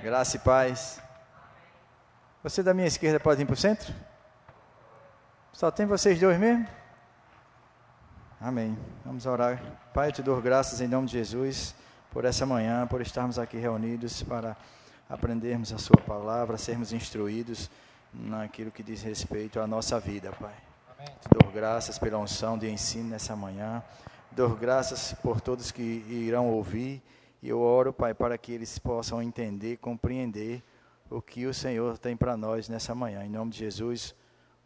Graça e paz. Você da minha esquerda pode vir para o centro? Só tem vocês dois mesmo? Amém. Vamos orar. Pai, eu te dou graças em nome de Jesus por essa manhã, por estarmos aqui reunidos para aprendermos a Sua palavra, sermos instruídos naquilo que diz respeito à nossa vida, Pai. Amém. Te dou graças pela unção de ensino nessa manhã. Dou graças por todos que irão ouvir e eu oro, Pai, para que eles possam entender, compreender o que o Senhor tem para nós nessa manhã. Em nome de Jesus,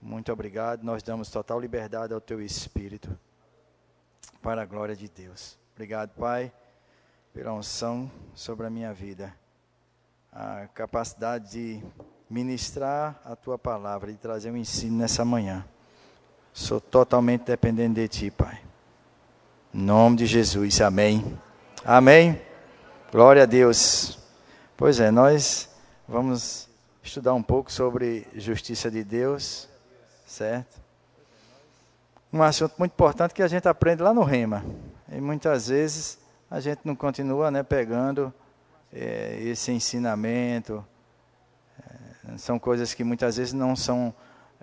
muito obrigado. Nós damos total liberdade ao Teu Espírito, para a glória de Deus. Obrigado, Pai, pela unção sobre a minha vida, a capacidade de ministrar a Tua palavra e trazer um ensino nessa manhã. Sou totalmente dependente de Ti, Pai. Em nome de Jesus, amém. Amém. Glória a Deus. Pois é, nós vamos estudar um pouco sobre justiça de Deus, certo? Um assunto muito importante que a gente aprende lá no Rema. E muitas vezes a gente não continua né, pegando é, esse ensinamento. É, são coisas que muitas vezes não são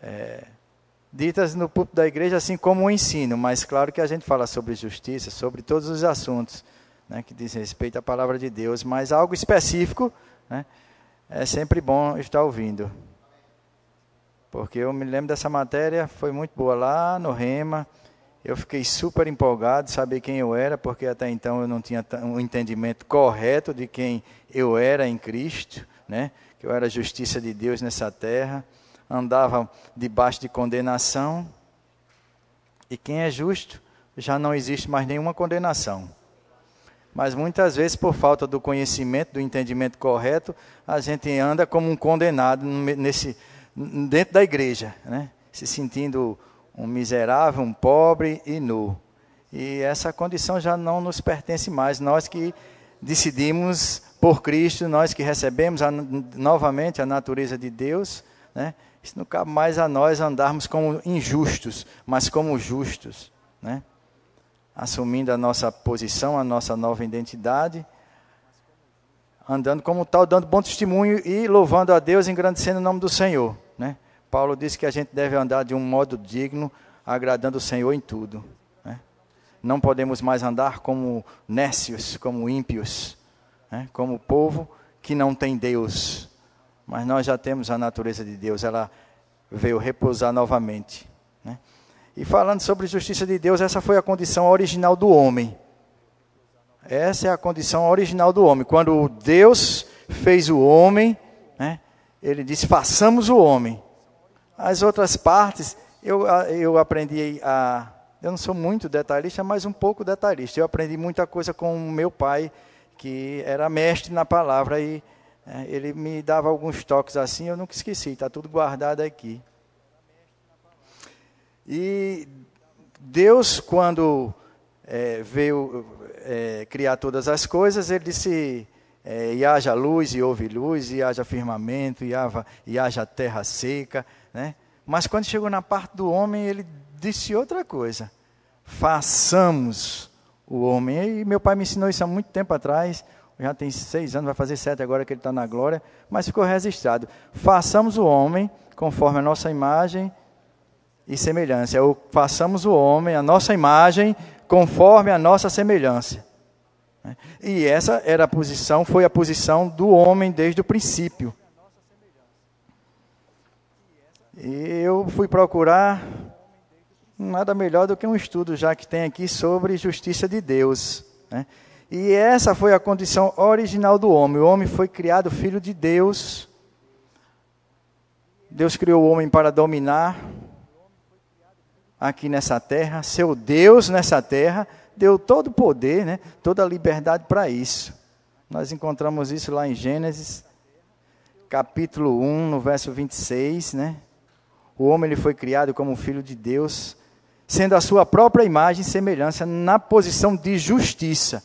é, ditas no púlpito da igreja, assim como o ensino, mas claro que a gente fala sobre justiça, sobre todos os assuntos né, que diz respeito à palavra de Deus, mas algo específico né, é sempre bom estar ouvindo. Porque eu me lembro dessa matéria, foi muito boa lá no Rema. Eu fiquei super empolgado, saber quem eu era, porque até então eu não tinha um entendimento correto de quem eu era em Cristo, né? que eu era justiça de Deus nessa terra, andava debaixo de condenação. E quem é justo, já não existe mais nenhuma condenação. Mas muitas vezes, por falta do conhecimento, do entendimento correto, a gente anda como um condenado nesse, dentro da igreja, né? se sentindo um miserável, um pobre e nu. E essa condição já não nos pertence mais. Nós que decidimos por Cristo, nós que recebemos a, novamente a natureza de Deus, né? isso não cabe mais a nós andarmos como injustos, mas como justos. Né? Assumindo a nossa posição, a nossa nova identidade, andando como tal, dando bom testemunho e louvando a Deus, engrandecendo o nome do Senhor. Né? Paulo disse que a gente deve andar de um modo digno, agradando o Senhor em tudo. Né? Não podemos mais andar como nécios, como ímpios, né? como povo que não tem Deus. Mas nós já temos a natureza de Deus, ela veio repousar novamente. Né? E falando sobre justiça de Deus, essa foi a condição original do homem. Essa é a condição original do homem. Quando Deus fez o homem, né, ele disse: façamos o homem. As outras partes, eu, eu aprendi a. Eu não sou muito detalhista, mas um pouco detalhista. Eu aprendi muita coisa com meu pai, que era mestre na palavra, e é, ele me dava alguns toques assim, eu nunca esqueci, está tudo guardado aqui. E Deus, quando é, veio é, criar todas as coisas, ele disse: é, e haja luz, e houve luz, e haja firmamento, e haja, e haja terra seca. Né? Mas quando chegou na parte do homem, ele disse outra coisa: façamos o homem. E meu pai me ensinou isso há muito tempo atrás. Já tem seis anos, vai fazer sete agora que ele está na glória, mas ficou registrado. Façamos o homem conforme a nossa imagem e semelhança. É o façamos o homem, a nossa imagem, conforme a nossa semelhança. E essa era a posição, foi a posição do homem desde o princípio. E eu fui procurar nada melhor do que um estudo já que tem aqui sobre justiça de Deus. Né? E essa foi a condição original do homem. O homem foi criado filho de Deus. Deus criou o homem para dominar, aqui nessa terra, seu Deus nessa terra, deu todo o poder, né, toda a liberdade para isso. Nós encontramos isso lá em Gênesis, capítulo 1, no verso 26, né? O homem ele foi criado como filho de Deus, sendo a sua própria imagem e semelhança na posição de justiça.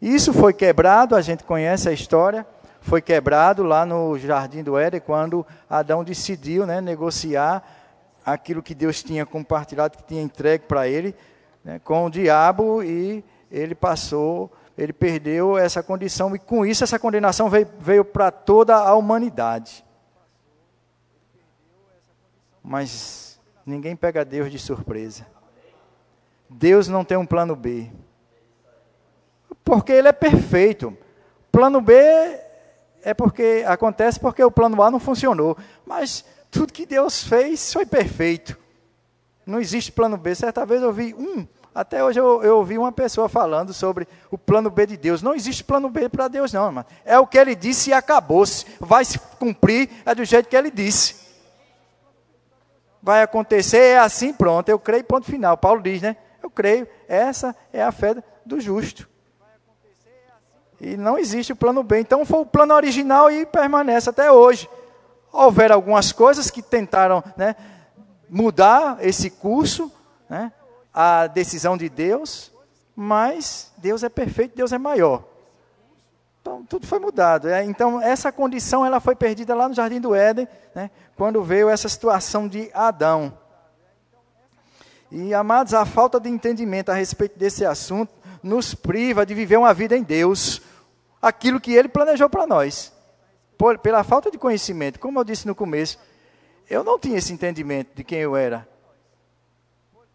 Isso foi quebrado, a gente conhece a história, foi quebrado lá no jardim do Éden quando Adão decidiu, né, negociar aquilo que Deus tinha compartilhado, que tinha entregue para ele, né, com o diabo, e ele passou ele perdeu essa condição e com isso essa condenação veio, veio para toda a humanidade. Mas ninguém pega Deus de surpresa. Deus não tem um plano B. Porque ele é perfeito. Plano B é porque acontece porque o plano A não funcionou. Mas tudo que Deus fez foi perfeito. Não existe plano B. Certa vez eu vi um até hoje eu, eu ouvi uma pessoa falando sobre o plano B de Deus. Não existe plano B para Deus, não, irmão. É o que ele disse e acabou-se. Vai se cumprir, é do jeito que ele disse. Vai acontecer, é assim, pronto. Eu creio, ponto final. Paulo diz, né? Eu creio. Essa é a fé do justo. E não existe o plano B. Então foi o plano original e permanece até hoje. Houveram algumas coisas que tentaram né, mudar esse curso, né? a decisão de Deus, mas Deus é perfeito, Deus é maior. Então, tudo foi mudado. É, então, essa condição ela foi perdida lá no Jardim do Éden, né, quando veio essa situação de Adão. E, amados, a falta de entendimento a respeito desse assunto nos priva de viver uma vida em Deus, aquilo que Ele planejou para nós. Por, pela falta de conhecimento, como eu disse no começo, eu não tinha esse entendimento de quem eu era.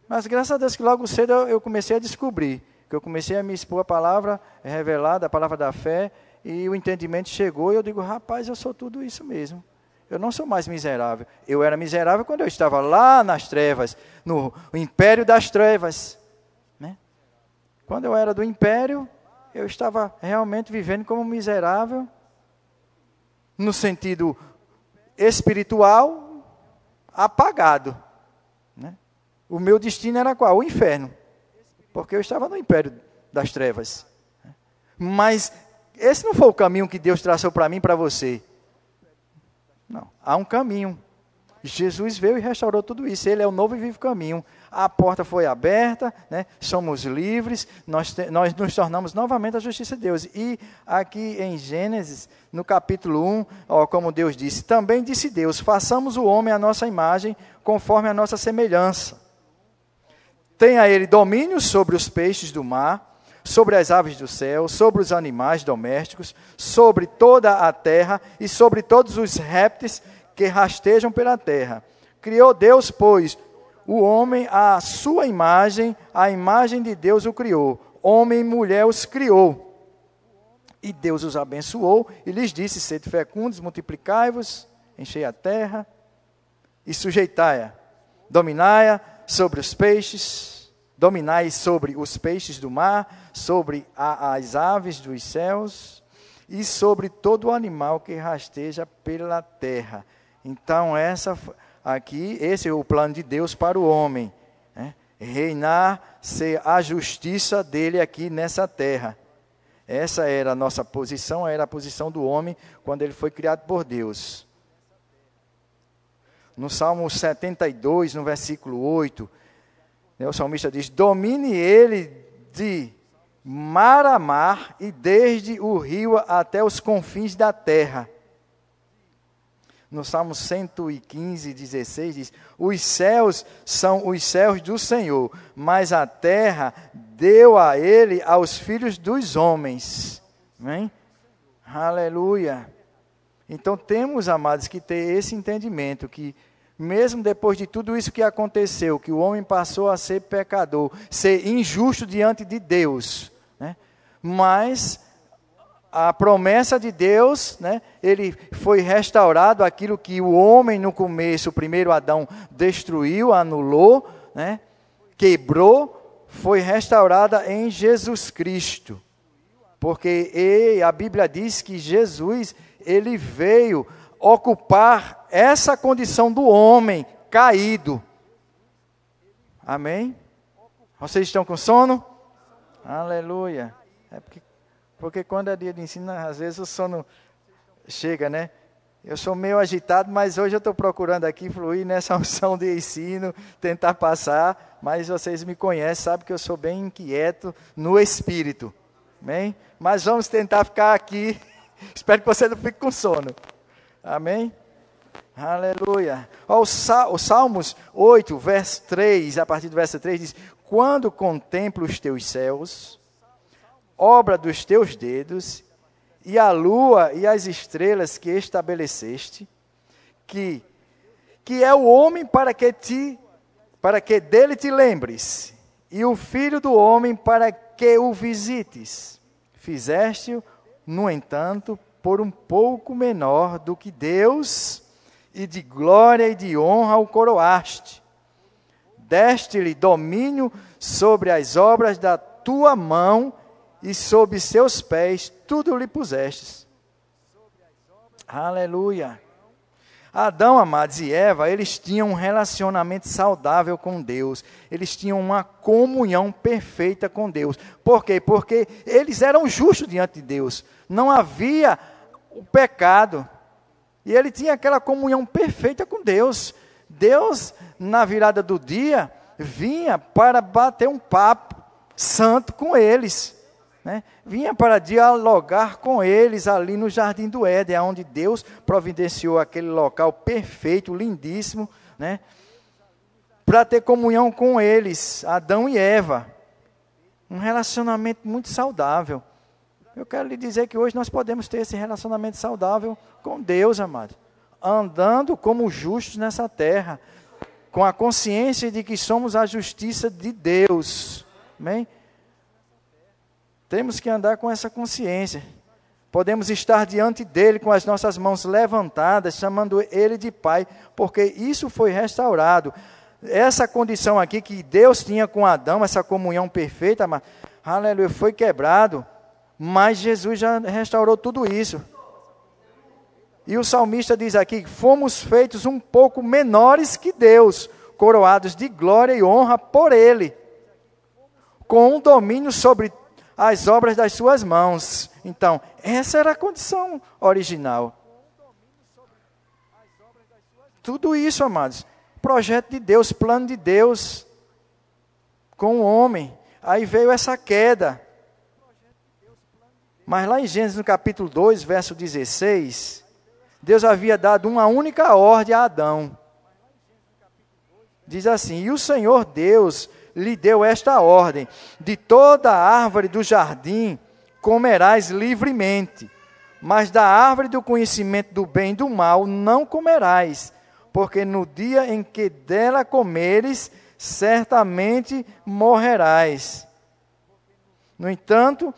Mas graças a Deus que logo cedo eu, eu comecei a descobrir, que eu comecei a me expor a palavra revelada, a palavra da fé, e o entendimento chegou e eu digo, rapaz, eu sou tudo isso mesmo. Eu não sou mais miserável. Eu era miserável quando eu estava lá nas trevas, no império das trevas. Né? Quando eu era do império, eu estava realmente vivendo como miserável, no sentido espiritual, apagado. O meu destino era qual? O inferno. Porque eu estava no império das trevas. Mas esse não foi o caminho que Deus traçou para mim e para você. Não, há um caminho. Jesus veio e restaurou tudo isso. Ele é o novo e vivo caminho. A porta foi aberta, né? somos livres, nós, te, nós nos tornamos novamente a justiça de Deus. E aqui em Gênesis, no capítulo 1, ó, como Deus disse: Também disse Deus: façamos o homem à nossa imagem, conforme a nossa semelhança Tenha ele domínio sobre os peixes do mar, sobre as aves do céu, sobre os animais domésticos, sobre toda a terra e sobre todos os répteis que rastejam pela terra. Criou Deus, pois, o homem à sua imagem, a imagem de Deus o criou. Homem e mulher os criou. E Deus os abençoou e lhes disse: Sede fecundos, multiplicai-vos, enchei a terra e sujeitai-a, dominai-a sobre os peixes, dominai sobre os peixes do mar, sobre a, as aves dos céus e sobre todo animal que rasteja pela terra. Então, essa aqui, esse é o plano de Deus para o homem. Né? Reinar, ser a justiça dele aqui nessa terra. Essa era a nossa posição, era a posição do homem quando ele foi criado por Deus no Salmo 72, no versículo 8, né, o salmista diz: Domine ele de mar a mar e desde o rio até os confins da terra. No Salmo 115, 16 diz: Os céus são os céus do Senhor, mas a terra deu a ele aos filhos dos homens. Amém? Aleluia. Então temos, amados, que ter esse entendimento que mesmo depois de tudo isso que aconteceu, que o homem passou a ser pecador, ser injusto diante de Deus, né? mas a promessa de Deus, né? ele foi restaurado, aquilo que o homem no começo, o primeiro Adão, destruiu, anulou, né? quebrou, foi restaurada em Jesus Cristo. Porque a Bíblia diz que Jesus, ele veio ocupar essa condição do homem caído. Amém? Vocês estão com sono? Aleluia. É porque, porque quando é dia de ensino, às vezes o sono chega, né? Eu sou meio agitado, mas hoje eu estou procurando aqui fluir nessa unção de ensino, tentar passar, mas vocês me conhecem, sabem que eu sou bem inquieto no espírito. Amém? Mas vamos tentar ficar aqui. Espero que você não fique com sono. Amém? Aleluia. Ó, o, Sal, o Salmos 8, verso 3, a partir do verso 3 diz: Quando contemplo os teus céus, obra dos teus dedos, e a lua e as estrelas que estabeleceste, que que é o homem para que ti para que dele te lembres, e o filho do homem para que o visites. Fizeste-o, no entanto, por um pouco menor do que Deus, e de glória e de honra o coroaste. Deste-lhe domínio sobre as obras da tua mão, e sob seus pés tudo lhe pusestes. Aleluia. Adão, amados, e Eva, eles tinham um relacionamento saudável com Deus. Eles tinham uma comunhão perfeita com Deus. Por quê? Porque eles eram justos diante de Deus. Não havia o pecado. E ele tinha aquela comunhão perfeita com Deus. Deus, na virada do dia, vinha para bater um papo santo com eles. Né? Vinha para dialogar com eles ali no Jardim do Éden, onde Deus providenciou aquele local perfeito, lindíssimo, né? para ter comunhão com eles, Adão e Eva. Um relacionamento muito saudável. Eu quero lhe dizer que hoje nós podemos ter esse relacionamento saudável com Deus, amado. Andando como justos nessa terra, com a consciência de que somos a justiça de Deus. Amém? Temos que andar com essa consciência. Podemos estar diante dele com as nossas mãos levantadas, chamando ele de Pai, porque isso foi restaurado. Essa condição aqui que Deus tinha com Adão, essa comunhão perfeita, mas, aleluia, foi quebrado, mas Jesus já restaurou tudo isso. E o salmista diz aqui: fomos feitos um pouco menores que Deus, coroados de glória e honra por Ele, com um domínio sobre as obras das suas mãos. Então, essa era a condição original. Tudo isso, amados, projeto de Deus, plano de Deus com o homem. Aí veio essa queda. Mas lá em Gênesis no capítulo 2, verso 16, Deus havia dado uma única ordem a Adão. Diz assim: E o Senhor Deus lhe deu esta ordem: De toda árvore do jardim comerás livremente, mas da árvore do conhecimento do bem e do mal não comerás, porque no dia em que dela comeres, certamente morrerás. No entanto,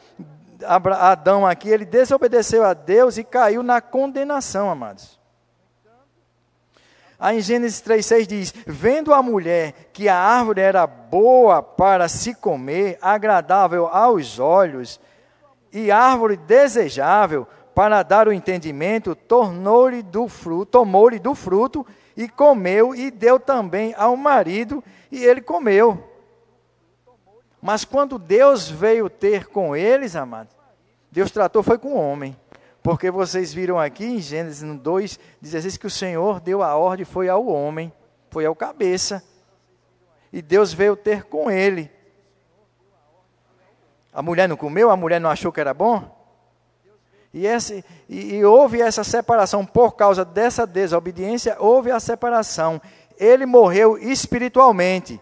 Adão aqui, ele desobedeceu a Deus e caiu na condenação, amados. Aí em Gênesis 3,6 diz: Vendo a mulher que a árvore era boa para se comer, agradável aos olhos, e árvore desejável para dar o entendimento, tornou-lhe do fruto, tomou-lhe do fruto e comeu, e deu também ao marido, e ele comeu. Mas quando Deus veio ter com eles, amados, Deus tratou foi com o homem. Porque vocês viram aqui em Gênesis 2, 16, que o Senhor deu a ordem, foi ao homem, foi ao cabeça. E Deus veio ter com ele. A mulher não comeu, a mulher não achou que era bom? E, esse, e, e houve essa separação por causa dessa desobediência, houve a separação. Ele morreu espiritualmente.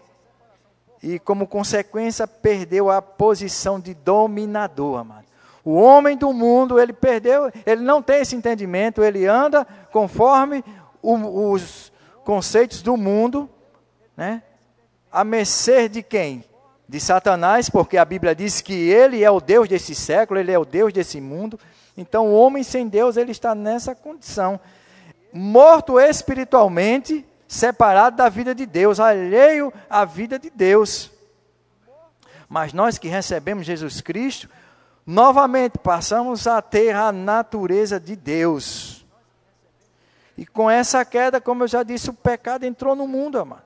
E como consequência, perdeu a posição de dominador, amado. O homem do mundo, ele perdeu, ele não tem esse entendimento, ele anda conforme o, os conceitos do mundo, né? a mercê de quem? De Satanás, porque a Bíblia diz que ele é o Deus desse século, ele é o Deus desse mundo. Então, o homem sem Deus, ele está nessa condição. Morto espiritualmente, separado da vida de Deus, alheio à vida de Deus. Mas nós que recebemos Jesus Cristo, novamente passamos a ter a natureza de Deus. E com essa queda, como eu já disse, o pecado entrou no mundo, amado.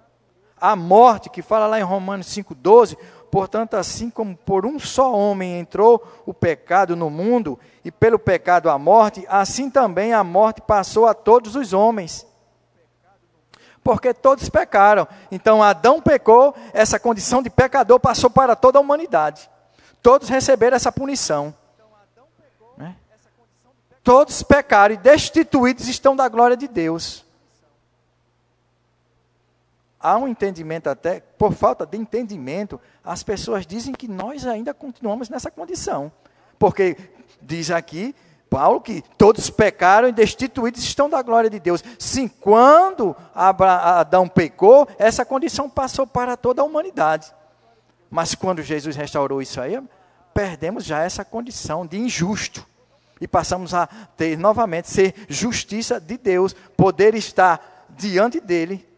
A morte, que fala lá em Romanos 5,12, portanto, assim como por um só homem entrou o pecado no mundo, e pelo pecado a morte, assim também a morte passou a todos os homens. Porque todos pecaram. Então Adão pecou, essa condição de pecador passou para toda a humanidade. Todos receberam essa punição. Né? Todos pecaram e destituídos estão da glória de Deus. há um entendimento até, por falta de entendimento, as pessoas dizem que nós ainda continuamos nessa condição. Porque diz aqui Paulo que todos pecaram e destituídos estão da glória de Deus. Sim, quando Adão pecou, essa condição passou para toda a humanidade. Mas quando Jesus restaurou isso aí, perdemos já essa condição de injusto. E passamos a ter novamente ser justiça de Deus, poder estar diante dele.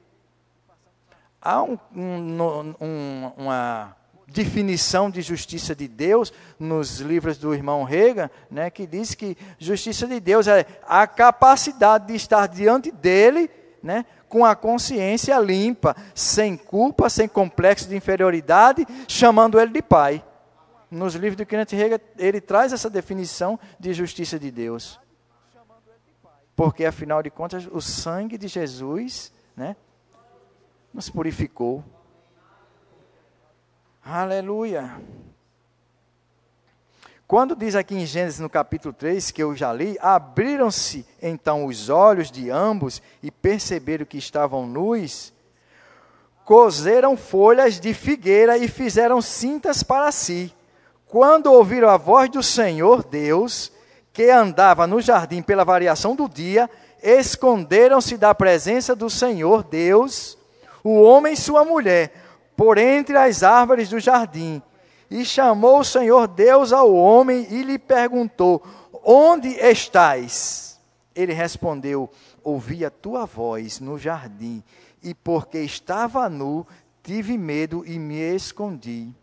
Há um, um, um, uma definição de justiça de Deus nos livros do irmão Rega, né, que diz que justiça de Deus é a capacidade de estar diante dele, né, com a consciência limpa, sem culpa, sem complexo de inferioridade, chamando ele de pai. Nos livros do Kenneth Rega, ele traz essa definição de justiça de Deus. Porque, afinal de contas, o sangue de Jesus né, nos purificou Aleluia. Quando diz aqui em Gênesis no capítulo 3, que eu já li, abriram-se então os olhos de ambos e perceberam que estavam nus, cozeram folhas de figueira e fizeram cintas para si. Quando ouviram a voz do Senhor Deus, que andava no jardim pela variação do dia, esconderam-se da presença do Senhor Deus, o homem e sua mulher, por entre as árvores do jardim. E chamou o Senhor Deus ao homem e lhe perguntou: Onde estás? Ele respondeu: Ouvi a tua voz no jardim, e porque estava nu, tive medo e me escondi.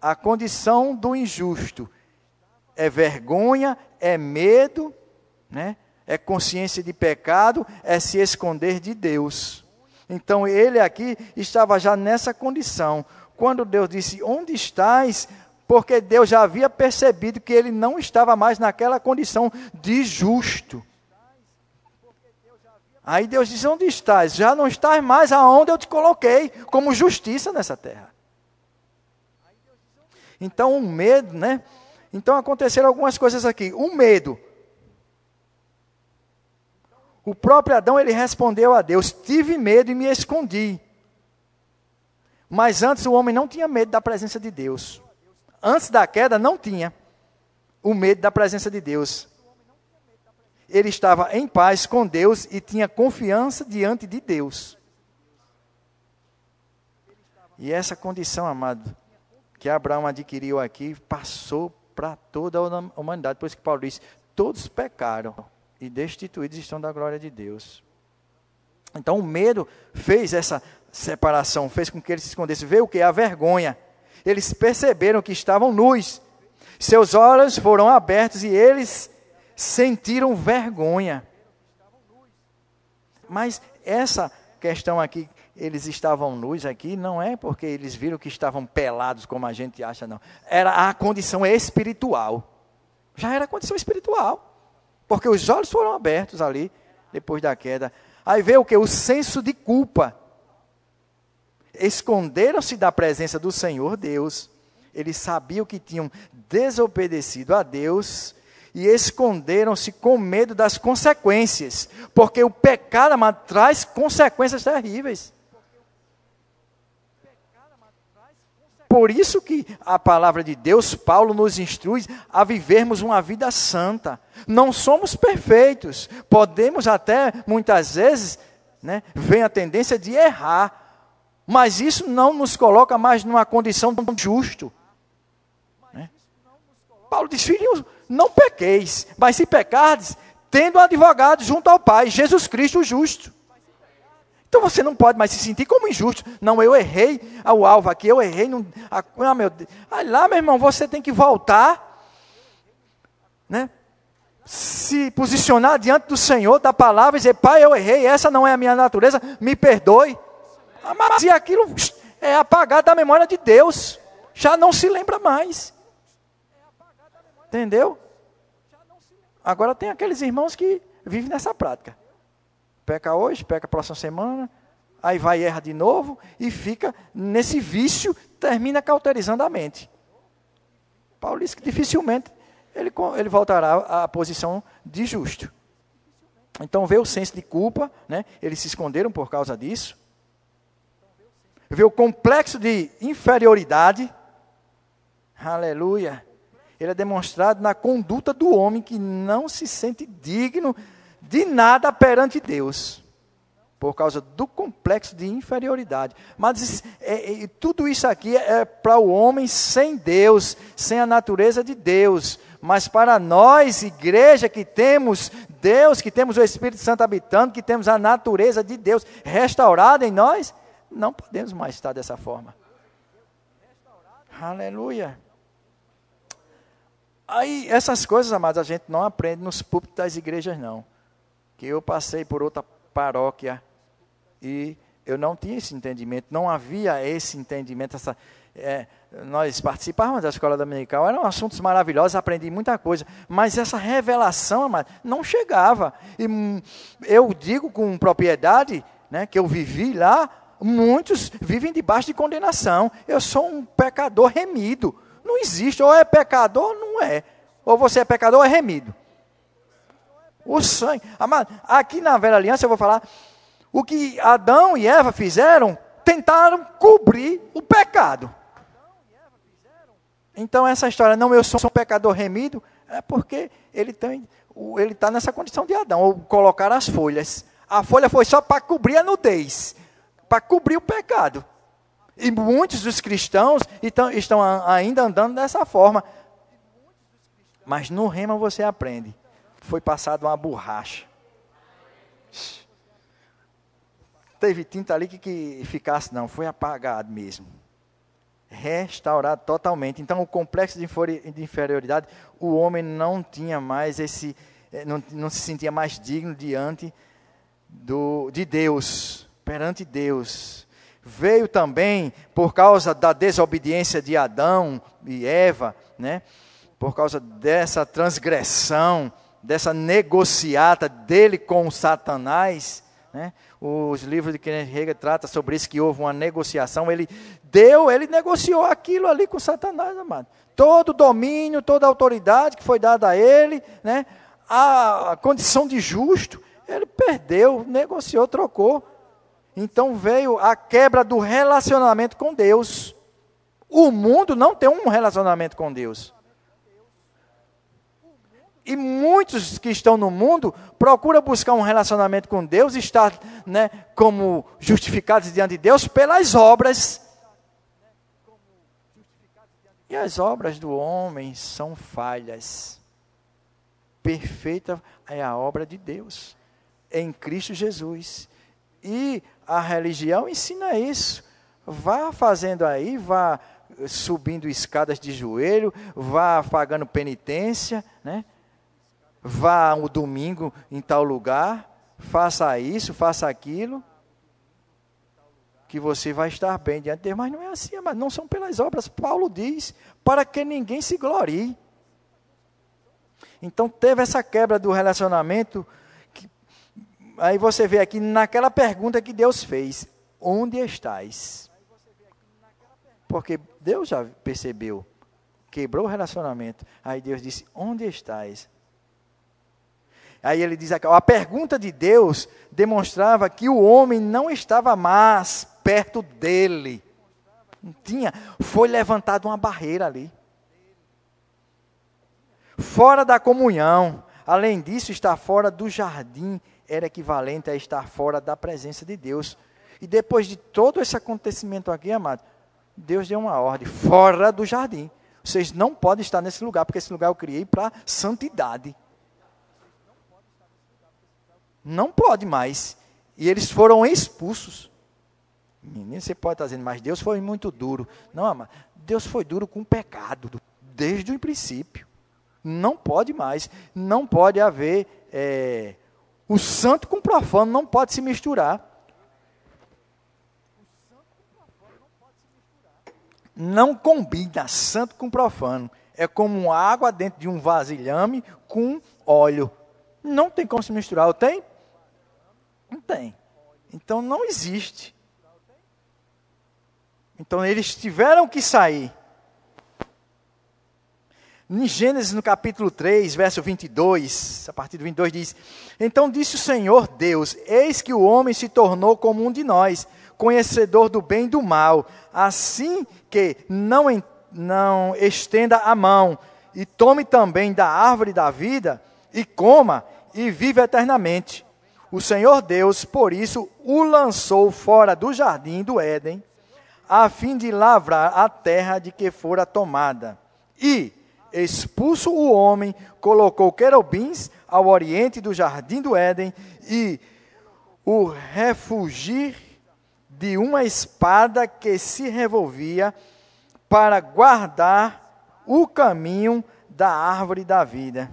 A condição do injusto é vergonha, é medo, né? é consciência de pecado, é se esconder de Deus. Então ele aqui estava já nessa condição. Quando Deus disse: Onde estás? Porque Deus já havia percebido que ele não estava mais naquela condição de justo. Aí Deus disse: Onde estás? Já não estás mais aonde eu te coloquei, como justiça nessa terra. Então, o um medo, né? Então aconteceram algumas coisas aqui. O um medo o próprio Adão ele respondeu a Deus: Tive medo e me escondi. Mas antes o homem não tinha medo da presença de Deus. Antes da queda não tinha o medo da presença de Deus. Ele estava em paz com Deus e tinha confiança diante de Deus. E essa condição, amado, que Abraão adquiriu aqui, passou para toda a humanidade. Por isso que Paulo diz: todos pecaram e destituídos estão da glória de Deus. Então o medo fez essa separação, fez com que eles se escondessem. Veio o que? A vergonha. Eles perceberam que estavam nus. Seus olhos foram abertos e eles sentiram vergonha. Mas essa questão aqui, eles estavam nus aqui, não é porque eles viram que estavam pelados, como a gente acha, não. Era a condição espiritual. Já era a condição espiritual. Porque os olhos foram abertos ali, depois da queda. Aí veio o que? O senso de culpa. Esconderam-se da presença do Senhor Deus. Eles sabiam que tinham desobedecido a Deus e esconderam-se com medo das consequências, porque o pecado amado, traz consequências terríveis. Por isso que a palavra de Deus, Paulo nos instrui a vivermos uma vida santa. Não somos perfeitos. Podemos até, muitas vezes, né, vem a tendência de errar. Mas isso não nos coloca mais numa condição justo. Né? Paulo diz, filhos, não pequeis, mas se pecardes, tendo um advogado junto ao Pai, Jesus Cristo justo. Então você não pode mais se sentir como injusto. Não, eu errei o alvo aqui, eu errei. Não, ah, meu Deus. Aí lá, meu irmão, você tem que voltar, né? se posicionar diante do Senhor, da palavra, e dizer: Pai, eu errei, essa não é a minha natureza, me perdoe. Mas e aquilo é apagado da memória de Deus, já não se lembra mais. Entendeu? Agora tem aqueles irmãos que vivem nessa prática. Peca hoje, peca próxima semana, aí vai e erra de novo e fica nesse vício, termina cauterizando a mente. Paulo diz que dificilmente ele, ele voltará à posição de justo. Então veio o senso de culpa, né? eles se esconderam por causa disso. Vê o complexo de inferioridade. Aleluia. Ele é demonstrado na conduta do homem que não se sente digno de nada perante Deus por causa do complexo de inferioridade. Mas é, é, tudo isso aqui é para o homem sem Deus, sem a natureza de Deus. Mas para nós, igreja, que temos Deus, que temos o Espírito Santo habitando, que temos a natureza de Deus restaurada em nós, não podemos mais estar dessa forma. Aleluia. Aí, essas coisas, amados, a gente não aprende nos púlpitos das igrejas, não. Que eu passei por outra paróquia e eu não tinha esse entendimento, não havia esse entendimento, essa, é, nós participávamos da escola dominical, eram assuntos maravilhosos, aprendi muita coisa, mas essa revelação não chegava. E hum, eu digo com propriedade, né, que eu vivi lá, muitos vivem debaixo de condenação. Eu sou um pecador remido. Não existe, ou é pecador ou não é. Ou você é pecador ou é remido. O sangue. Aqui na velha aliança eu vou falar o que Adão e Eva fizeram, tentaram cobrir o pecado. Então essa história, não, eu sou um pecador remido, é porque ele tem, ele está nessa condição de Adão, ou colocar as folhas. A folha foi só para cobrir a nudez, para cobrir o pecado. E muitos dos cristãos estão, estão ainda andando dessa forma. Mas no rema você aprende. Foi passado uma borracha teve tinta ali que, que ficasse, não, foi apagado mesmo. Restaurado totalmente. Então, o complexo de inferioridade, o homem não tinha mais esse, eh, não, não se sentia mais digno diante do, de Deus, perante Deus. Veio também por causa da desobediência de Adão e Eva, né? por causa dessa transgressão, dessa negociata dele com Satanás, né? Os livros de Kenneth Hagin tratam sobre isso, que houve uma negociação. Ele deu, ele negociou aquilo ali com Satanás, amado. Todo domínio, toda autoridade que foi dada a ele, né? a condição de justo, ele perdeu, negociou, trocou. Então veio a quebra do relacionamento com Deus. O mundo não tem um relacionamento com Deus. E muitos que estão no mundo procuram buscar um relacionamento com Deus, estar né, como justificados diante de Deus pelas obras. E as obras do homem são falhas. Perfeita é a obra de Deus, em Cristo Jesus. E a religião ensina isso. Vá fazendo aí, vá subindo escadas de joelho, vá pagando penitência, né? vá o domingo em tal lugar, faça isso, faça aquilo, que você vai estar bem diante de Deus. Mas não é assim, mas não são pelas obras. Paulo diz, para que ninguém se glorie. Então teve essa quebra do relacionamento. Aí você vê aqui naquela pergunta que Deus fez: Onde estás? Porque Deus já percebeu, quebrou o relacionamento. Aí Deus disse: Onde estás? Aí ele diz aqui, a pergunta de Deus demonstrava que o homem não estava mais perto dele. Não tinha, foi levantada uma barreira ali. Fora da comunhão. Além disso, estar fora do jardim era equivalente a estar fora da presença de Deus. E depois de todo esse acontecimento aqui, amado, Deus deu uma ordem: fora do jardim. Vocês não podem estar nesse lugar, porque esse lugar eu criei para santidade. Não pode mais. E eles foram expulsos. Menino, você pode estar dizendo, mas Deus foi muito duro. Não, ama, Deus foi duro com o pecado, desde o princípio. Não pode mais. Não pode haver. É, o santo com o profano não pode se misturar. Não combina santo com profano. É como água dentro de um vasilhame com óleo. Não tem como se misturar. Tem? Não tem. Então não existe. Então eles tiveram que sair. Em Gênesis, no capítulo 3, verso 22, a partir do 22 diz: Então disse o Senhor Deus: Eis que o homem se tornou como um de nós, conhecedor do bem e do mal, assim que não, não estenda a mão e tome também da árvore da vida e coma e vive eternamente. O Senhor Deus, por isso, o lançou fora do jardim do Éden, a fim de lavrar a terra de que fora tomada. E expulso o homem, colocou querubins ao oriente do jardim do Éden e o refugir de uma espada que se revolvia para guardar o caminho da árvore da vida.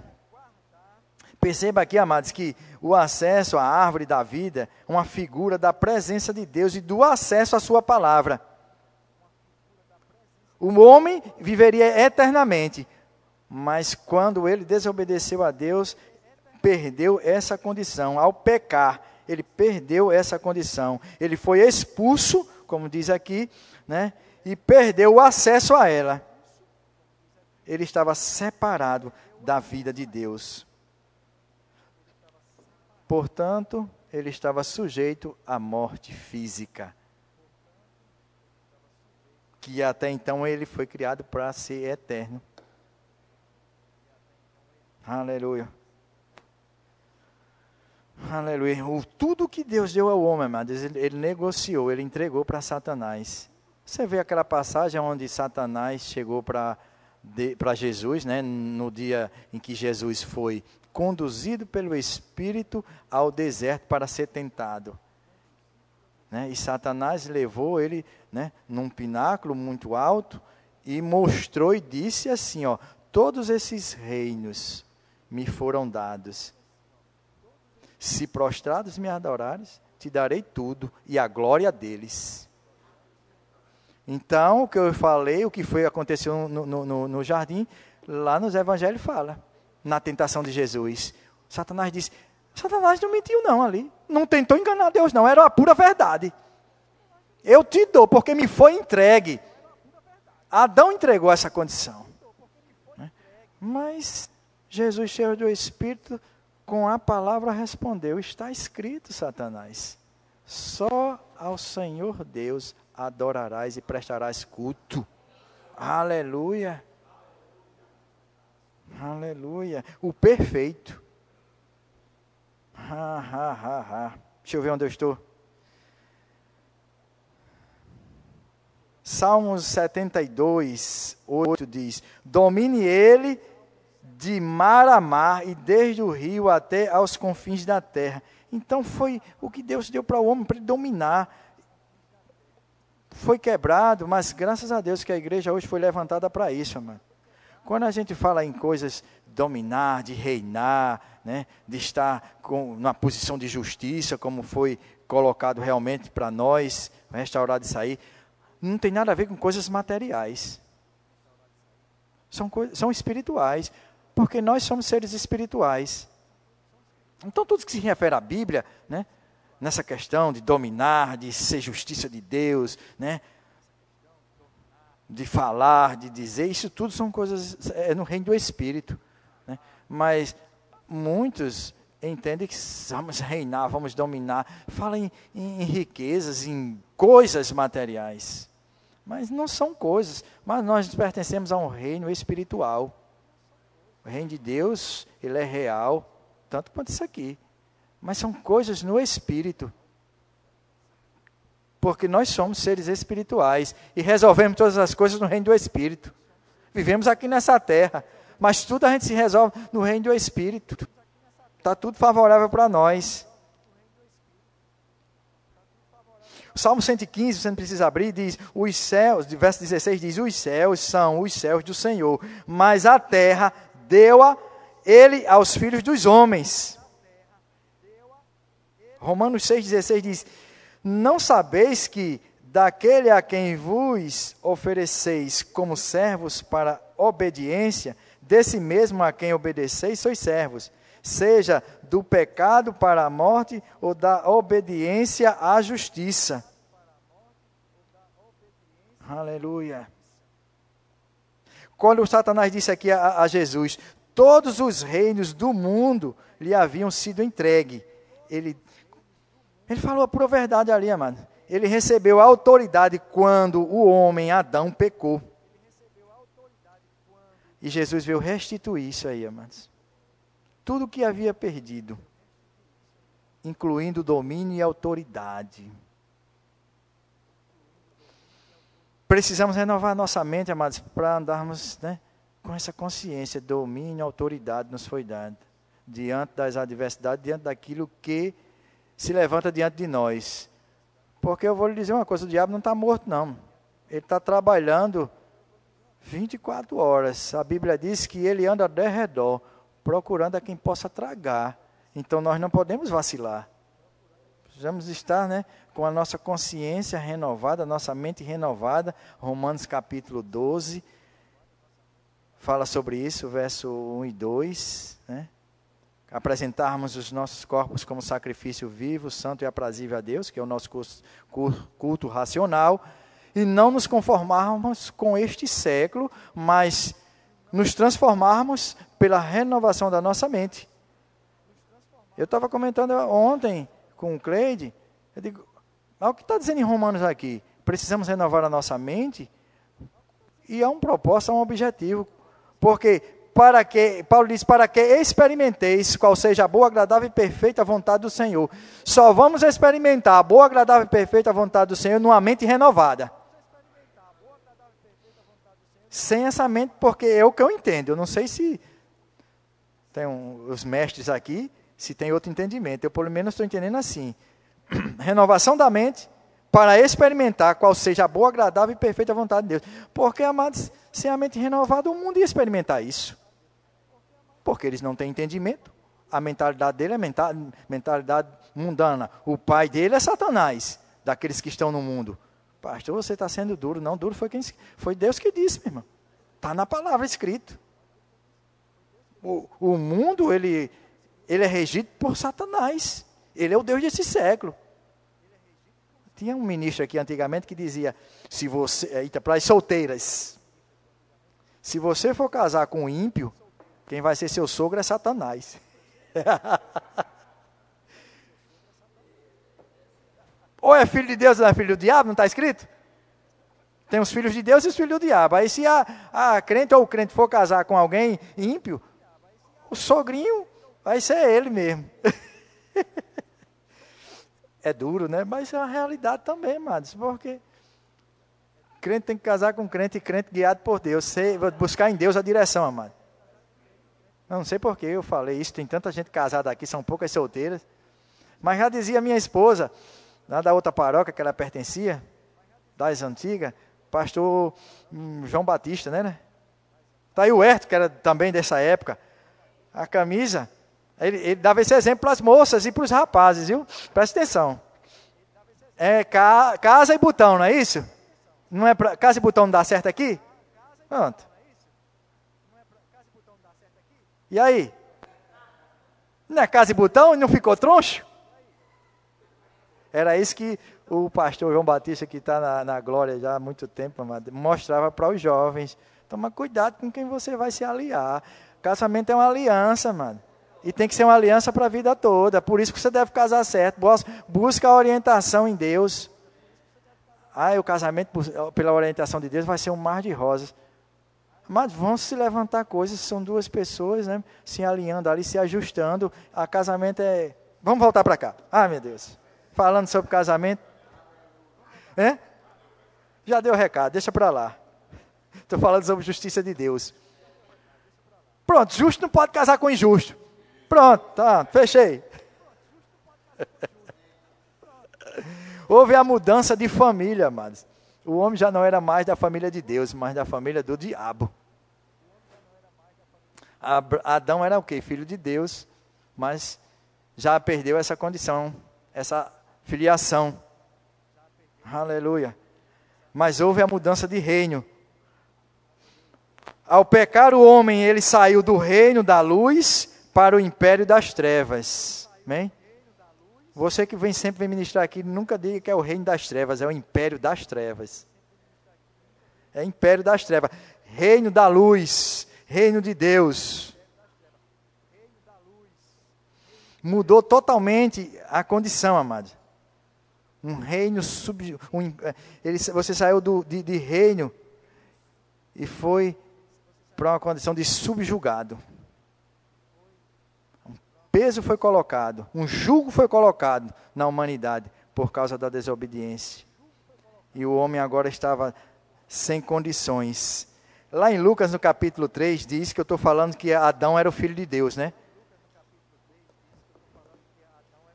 Perceba aqui, amados, que o acesso à árvore da vida é uma figura da presença de Deus e do acesso à sua palavra. O homem viveria eternamente, mas quando ele desobedeceu a Deus, perdeu essa condição. Ao pecar, ele perdeu essa condição. Ele foi expulso, como diz aqui, né? E perdeu o acesso a ela. Ele estava separado da vida de Deus. Portanto, ele estava sujeito à morte física. Que até então ele foi criado para ser eterno. Aleluia. Aleluia. O, tudo que Deus deu ao homem, amados, ele, ele negociou, ele entregou para Satanás. Você vê aquela passagem onde Satanás chegou para Jesus, né, no dia em que Jesus foi conduzido pelo Espírito ao deserto para ser tentado. Né, e Satanás levou ele né, num pináculo muito alto e mostrou e disse assim: ó, todos esses reinos me foram dados. Se prostrados me adorares, te darei tudo e a glória deles. Então, o que eu falei, o que foi aconteceu no, no, no jardim, lá nos evangelhos fala, na tentação de Jesus. Satanás disse: Satanás não mentiu, não, ali. Não tentou enganar Deus, não. Era a pura verdade. Eu te dou, porque me foi entregue. Adão entregou essa condição. Né? Mas Jesus, cheio do Espírito, com a palavra respondeu: Está escrito, Satanás. Só ao Senhor Deus adorarás e prestarás culto. Aleluia. Aleluia. O perfeito. Ha, ha, ha. Deixa eu ver onde eu estou. Salmos 72, 8 diz: Domine ele de mar a mar e desde o rio até aos confins da terra. Então foi o que Deus deu para o homem, para dominar. Foi quebrado, mas graças a Deus que a igreja hoje foi levantada para isso, mano. Quando a gente fala em coisas dominar, de reinar, né, de estar com, numa posição de justiça, como foi colocado realmente para nós, restaurado isso aí, não tem nada a ver com coisas materiais. São, são espirituais porque nós somos seres espirituais. Então, tudo que se refere à Bíblia, né, nessa questão de dominar, de ser justiça de Deus, né, de falar, de dizer, isso tudo são coisas é no reino do Espírito. Né? Mas muitos entendem que vamos reinar, vamos dominar, falam em, em riquezas, em coisas materiais. Mas não são coisas, mas nós pertencemos a um reino espiritual. O reino de Deus, ele é real, tanto quanto isso aqui. Mas são coisas no espírito. Porque nós somos seres espirituais e resolvemos todas as coisas no reino do espírito. Vivemos aqui nessa terra, mas tudo a gente se resolve no reino do espírito. Está tudo favorável para nós. O Salmo 115, você não precisa abrir, diz: os céus, verso 16 diz: os céus são os céus do Senhor, mas a terra deu-a ele aos filhos dos homens. Romanos 6,16 diz: Não sabeis que daquele a quem vos ofereceis como servos para obediência, desse mesmo a quem obedeceis, sois servos, seja do pecado para a morte ou da obediência à justiça. Aleluia. Quando o Satanás disse aqui a, a Jesus: todos os reinos do mundo lhe haviam sido entregue. Ele, ele falou por verdade ali, amado. Ele recebeu a autoridade quando o homem Adão pecou. E Jesus veio restituir isso aí, amados. Tudo que havia perdido, incluindo domínio e autoridade. Precisamos renovar nossa mente, amados, para andarmos né, com essa consciência. Domínio, autoridade nos foi dado. Diante das adversidades, diante daquilo que se levanta diante de nós. Porque eu vou lhe dizer uma coisa: o diabo não está morto, não. Ele está trabalhando 24 horas. A Bíblia diz que ele anda de redor, procurando a quem possa tragar. Então nós não podemos vacilar. Precisamos estar né, com a nossa consciência renovada, nossa mente renovada. Romanos capítulo 12 fala sobre isso, verso 1 e 2. Né? Apresentarmos os nossos corpos como sacrifício vivo, santo e aprazível a Deus, que é o nosso culto racional, e não nos conformarmos com este século, mas nos transformarmos pela renovação da nossa mente. Eu estava comentando ontem com o Cleide, eu digo, olha o que está dizendo em Romanos aqui? Precisamos renovar a nossa mente e há um propósito, há um objetivo. Porque para que, Paulo diz, para que experimenteis qual seja a boa, agradável e perfeita vontade do Senhor. Só vamos experimentar a boa, agradável e perfeita vontade do Senhor numa mente renovada. Sem essa mente, porque é o que eu entendo. Eu não sei se tem um, os mestres aqui se tem outro entendimento. Eu, pelo menos, estou entendendo assim: renovação da mente para experimentar qual seja a boa, agradável e perfeita vontade de Deus. Porque, amados, sem a mente renovada, o mundo ia experimentar isso. Porque eles não têm entendimento. A mentalidade dele é mentalidade mundana. O pai dele é Satanás, daqueles que estão no mundo. Pastor, você está sendo duro. Não, duro foi, quem, foi Deus que disse, meu irmão. Está na palavra escrito. O, o mundo, ele, ele é regido por Satanás. Ele é o Deus desse século. Tinha um ministro aqui antigamente que dizia: se você, para as solteiras, se você for casar com um ímpio, quem vai ser seu sogro é Satanás. ou é filho de Deus ou é filho do diabo, não está escrito? Tem os filhos de Deus e os filhos do diabo. Aí se a, a crente ou o crente for casar com alguém ímpio, o sogrinho Vai ser ele mesmo. é duro, né? Mas é a realidade também, amados, porque crente tem que casar com crente e crente guiado por Deus. Ser, buscar em Deus a direção, amado. Não sei por que eu falei isso, tem tanta gente casada aqui, são poucas solteiras. Mas já dizia minha esposa, lá da outra paróquia que ela pertencia, das antigas, pastor hum, João Batista, né? né? Tá aí o Herto, que era também dessa época. A camisa ele, ele dava esse exemplo para as moças e para os rapazes, viu? Presta atenção. É ca, casa e botão, não é isso? Não é pra, casa e botão não dá certo aqui? Pronto. E aí? Não é casa e botão e não ficou troncho? Era isso que o pastor João Batista, que está na, na, glória já há muito tempo, mostrava para os jovens. Toma cuidado com quem você vai se aliar. Casamento é uma aliança, mano. E tem que ser uma aliança para a vida toda. Por isso que você deve casar certo. Busca a orientação em Deus. Ah, o casamento pela orientação de Deus vai ser um mar de rosas. Mas vão se levantar coisas, são duas pessoas, né, se alinhando ali, se ajustando. A casamento é. Vamos voltar para cá. Ah, meu Deus. Falando sobre casamento. É? Já deu o recado, deixa para lá. Estou falando sobre justiça de Deus. Pronto, justo não pode casar com injusto. Pronto, tá, fechei. Houve a mudança de família, amados. O homem já não era mais da família de Deus, mas da família do diabo. Adão era o quê? Filho de Deus, mas já perdeu essa condição, essa filiação. Aleluia. Mas houve a mudança de reino. Ao pecar o homem, ele saiu do reino da luz para o império das trevas. Amém? Você que vem sempre vem ministrar aqui, nunca diga que é o reino das trevas, é o império das trevas. É império das trevas. Reino da luz, reino de Deus. Mudou totalmente a condição, amado. Um reino sub. Um, é, ele, você saiu do, de, de reino e foi para uma condição de subjugado. Peso foi colocado, um jugo foi colocado na humanidade por causa da desobediência. E o homem agora estava sem condições. Lá em Lucas, no capítulo 3, diz que eu estou falando que Adão era o filho de Deus, né?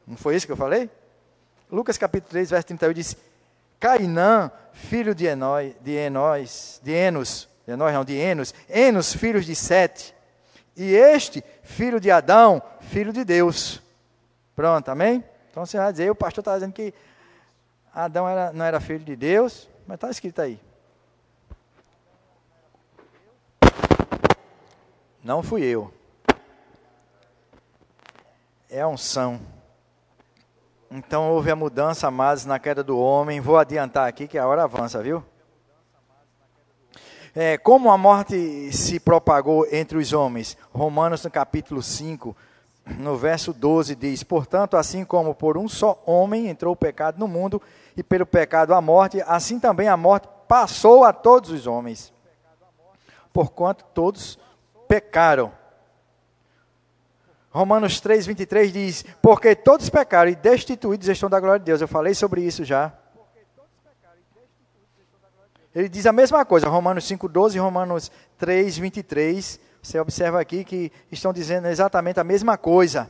Não foi isso que eu falei? Lucas capítulo 3, verso 31 diz: Cainã, filho de Enós, de Enos, de não, de Enos, Enos, filhos de Sete, e este, filho de Adão, filho de Deus. Pronto, amém? Então você vai dizer, o pastor está dizendo que Adão era, não era filho de Deus, mas está escrito aí. Não fui eu. É a unção. Então houve a mudança, amados, na queda do homem. Vou adiantar aqui que a hora avança, viu? É, como a morte se propagou entre os homens? Romanos no capítulo 5, no verso 12 diz: Portanto, assim como por um só homem entrou o pecado no mundo, e pelo pecado a morte, assim também a morte passou a todos os homens. Porquanto todos pecaram. Romanos 3, 23 diz: Porque todos pecaram e destituídos estão da glória de Deus. Eu falei sobre isso já. Ele diz a mesma coisa, Romanos 5, 12 e Romanos 3, 23. Você observa aqui que estão dizendo exatamente a mesma coisa.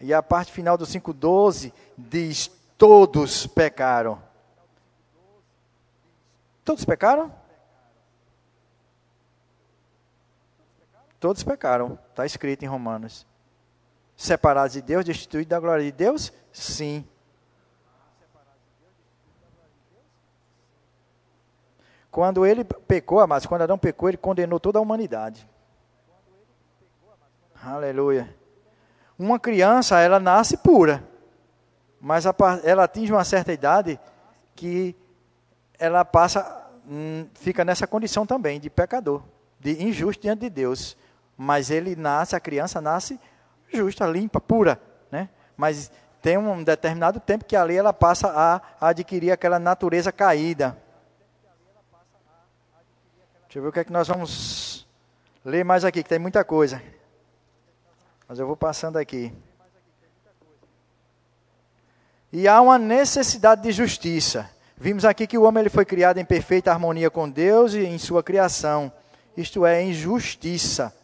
E a parte final do 5,12 diz: Todos pecaram. Todos pecaram? Todos pecaram, está escrito em Romanos. Separados de Deus, destituídos da glória de Deus? Sim. Quando ele pecou, amados, quando Adão pecou, ele condenou toda a humanidade. Aleluia. Uma criança, ela nasce pura, mas ela atinge uma certa idade que ela passa, hum, fica nessa condição também de pecador, de injusto diante de Deus mas ele nasce, a criança nasce justa, limpa, pura, né? Mas tem um determinado tempo que ali ela passa a adquirir aquela natureza caída. Deixa eu ver o que é que nós vamos ler mais aqui, que tem muita coisa. Mas eu vou passando aqui. E há uma necessidade de justiça. Vimos aqui que o homem ele foi criado em perfeita harmonia com Deus e em sua criação. Isto é, em justiça.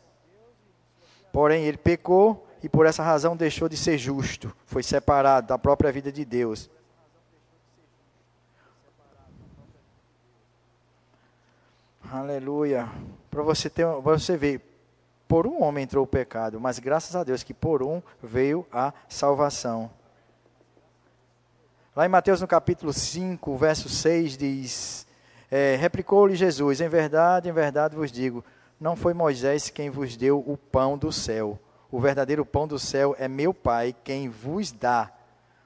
Porém, ele pecou e por essa razão deixou de ser justo, foi separado da própria vida de Deus. Aleluia. Para você ter, você ver, por um homem entrou o pecado, mas graças a Deus que por um veio a salvação. Lá em Mateus no capítulo 5, verso 6 diz: é, Replicou-lhe Jesus: Em verdade, em verdade vos digo, não foi Moisés quem vos deu o pão do céu. O verdadeiro pão do céu é meu Pai quem vos dá.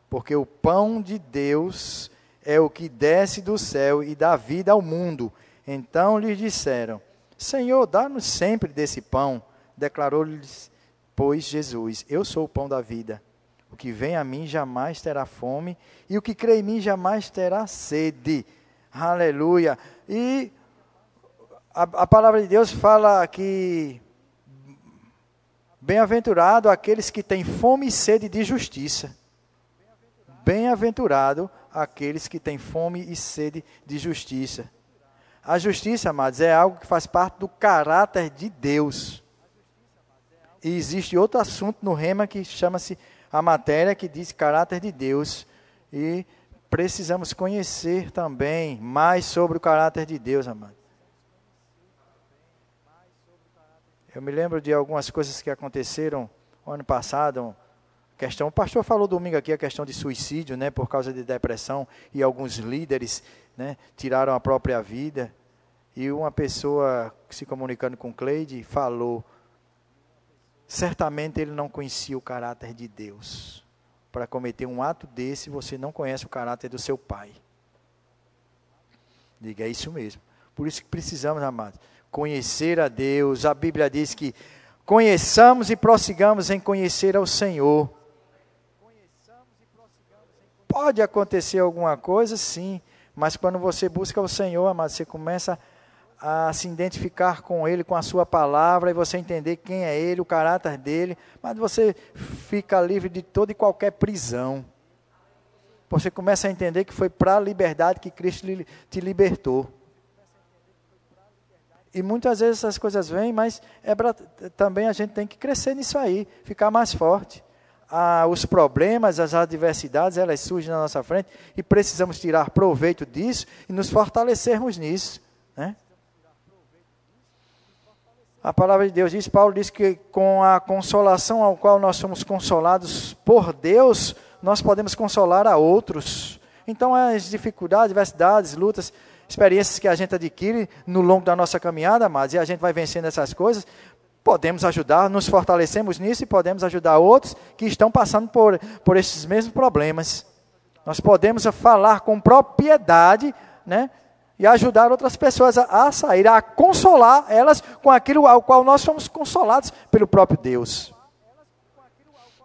Porque o pão de Deus é o que desce do céu e dá vida ao mundo. Então lhes disseram: Senhor, dá-nos sempre desse pão. Declarou-lhes, pois, Jesus: Eu sou o pão da vida. O que vem a mim jamais terá fome, e o que crê em mim jamais terá sede. Aleluia. E a, a palavra de Deus fala que bem-aventurado aqueles que têm fome e sede de justiça. Bem-aventurado aqueles que têm fome e sede de justiça. A justiça, amados, é algo que faz parte do caráter de Deus. E existe outro assunto no rema que chama-se a matéria que diz caráter de Deus. E precisamos conhecer também mais sobre o caráter de Deus, amados. Eu me lembro de algumas coisas que aconteceram ano passado. Questão, o pastor falou domingo aqui a questão de suicídio, né, por causa de depressão e alguns líderes, né, tiraram a própria vida. E uma pessoa se comunicando com Cleide falou: certamente ele não conhecia o caráter de Deus. Para cometer um ato desse, você não conhece o caráter do seu pai. Diga, é isso mesmo. Por isso que precisamos, amados, conhecer a Deus. A Bíblia diz que conheçamos e prossigamos em conhecer ao Senhor. Pode acontecer alguma coisa, sim, mas quando você busca o Senhor, amado, você começa a se identificar com Ele, com a Sua palavra, e você entender quem é Ele, o caráter dele, mas você fica livre de toda e qualquer prisão. Você começa a entender que foi para a liberdade que Cristo te libertou. E muitas vezes essas coisas vêm, mas é pra, também a gente tem que crescer nisso aí, ficar mais forte. Ah, os problemas, as adversidades, elas surgem na nossa frente e precisamos tirar proveito disso e nos fortalecermos nisso. Né? A palavra de Deus diz, Paulo diz que com a consolação ao qual nós somos consolados por Deus, nós podemos consolar a outros. Então, as dificuldades, adversidades, lutas, experiências que a gente adquire no longo da nossa caminhada, amados, e a gente vai vencendo essas coisas, podemos ajudar, nos fortalecemos nisso e podemos ajudar outros que estão passando por, por esses mesmos problemas. Nós podemos falar com propriedade, né? E ajudar outras pessoas a, a sair, a consolar elas com aquilo ao qual nós somos consolados pelo próprio Deus.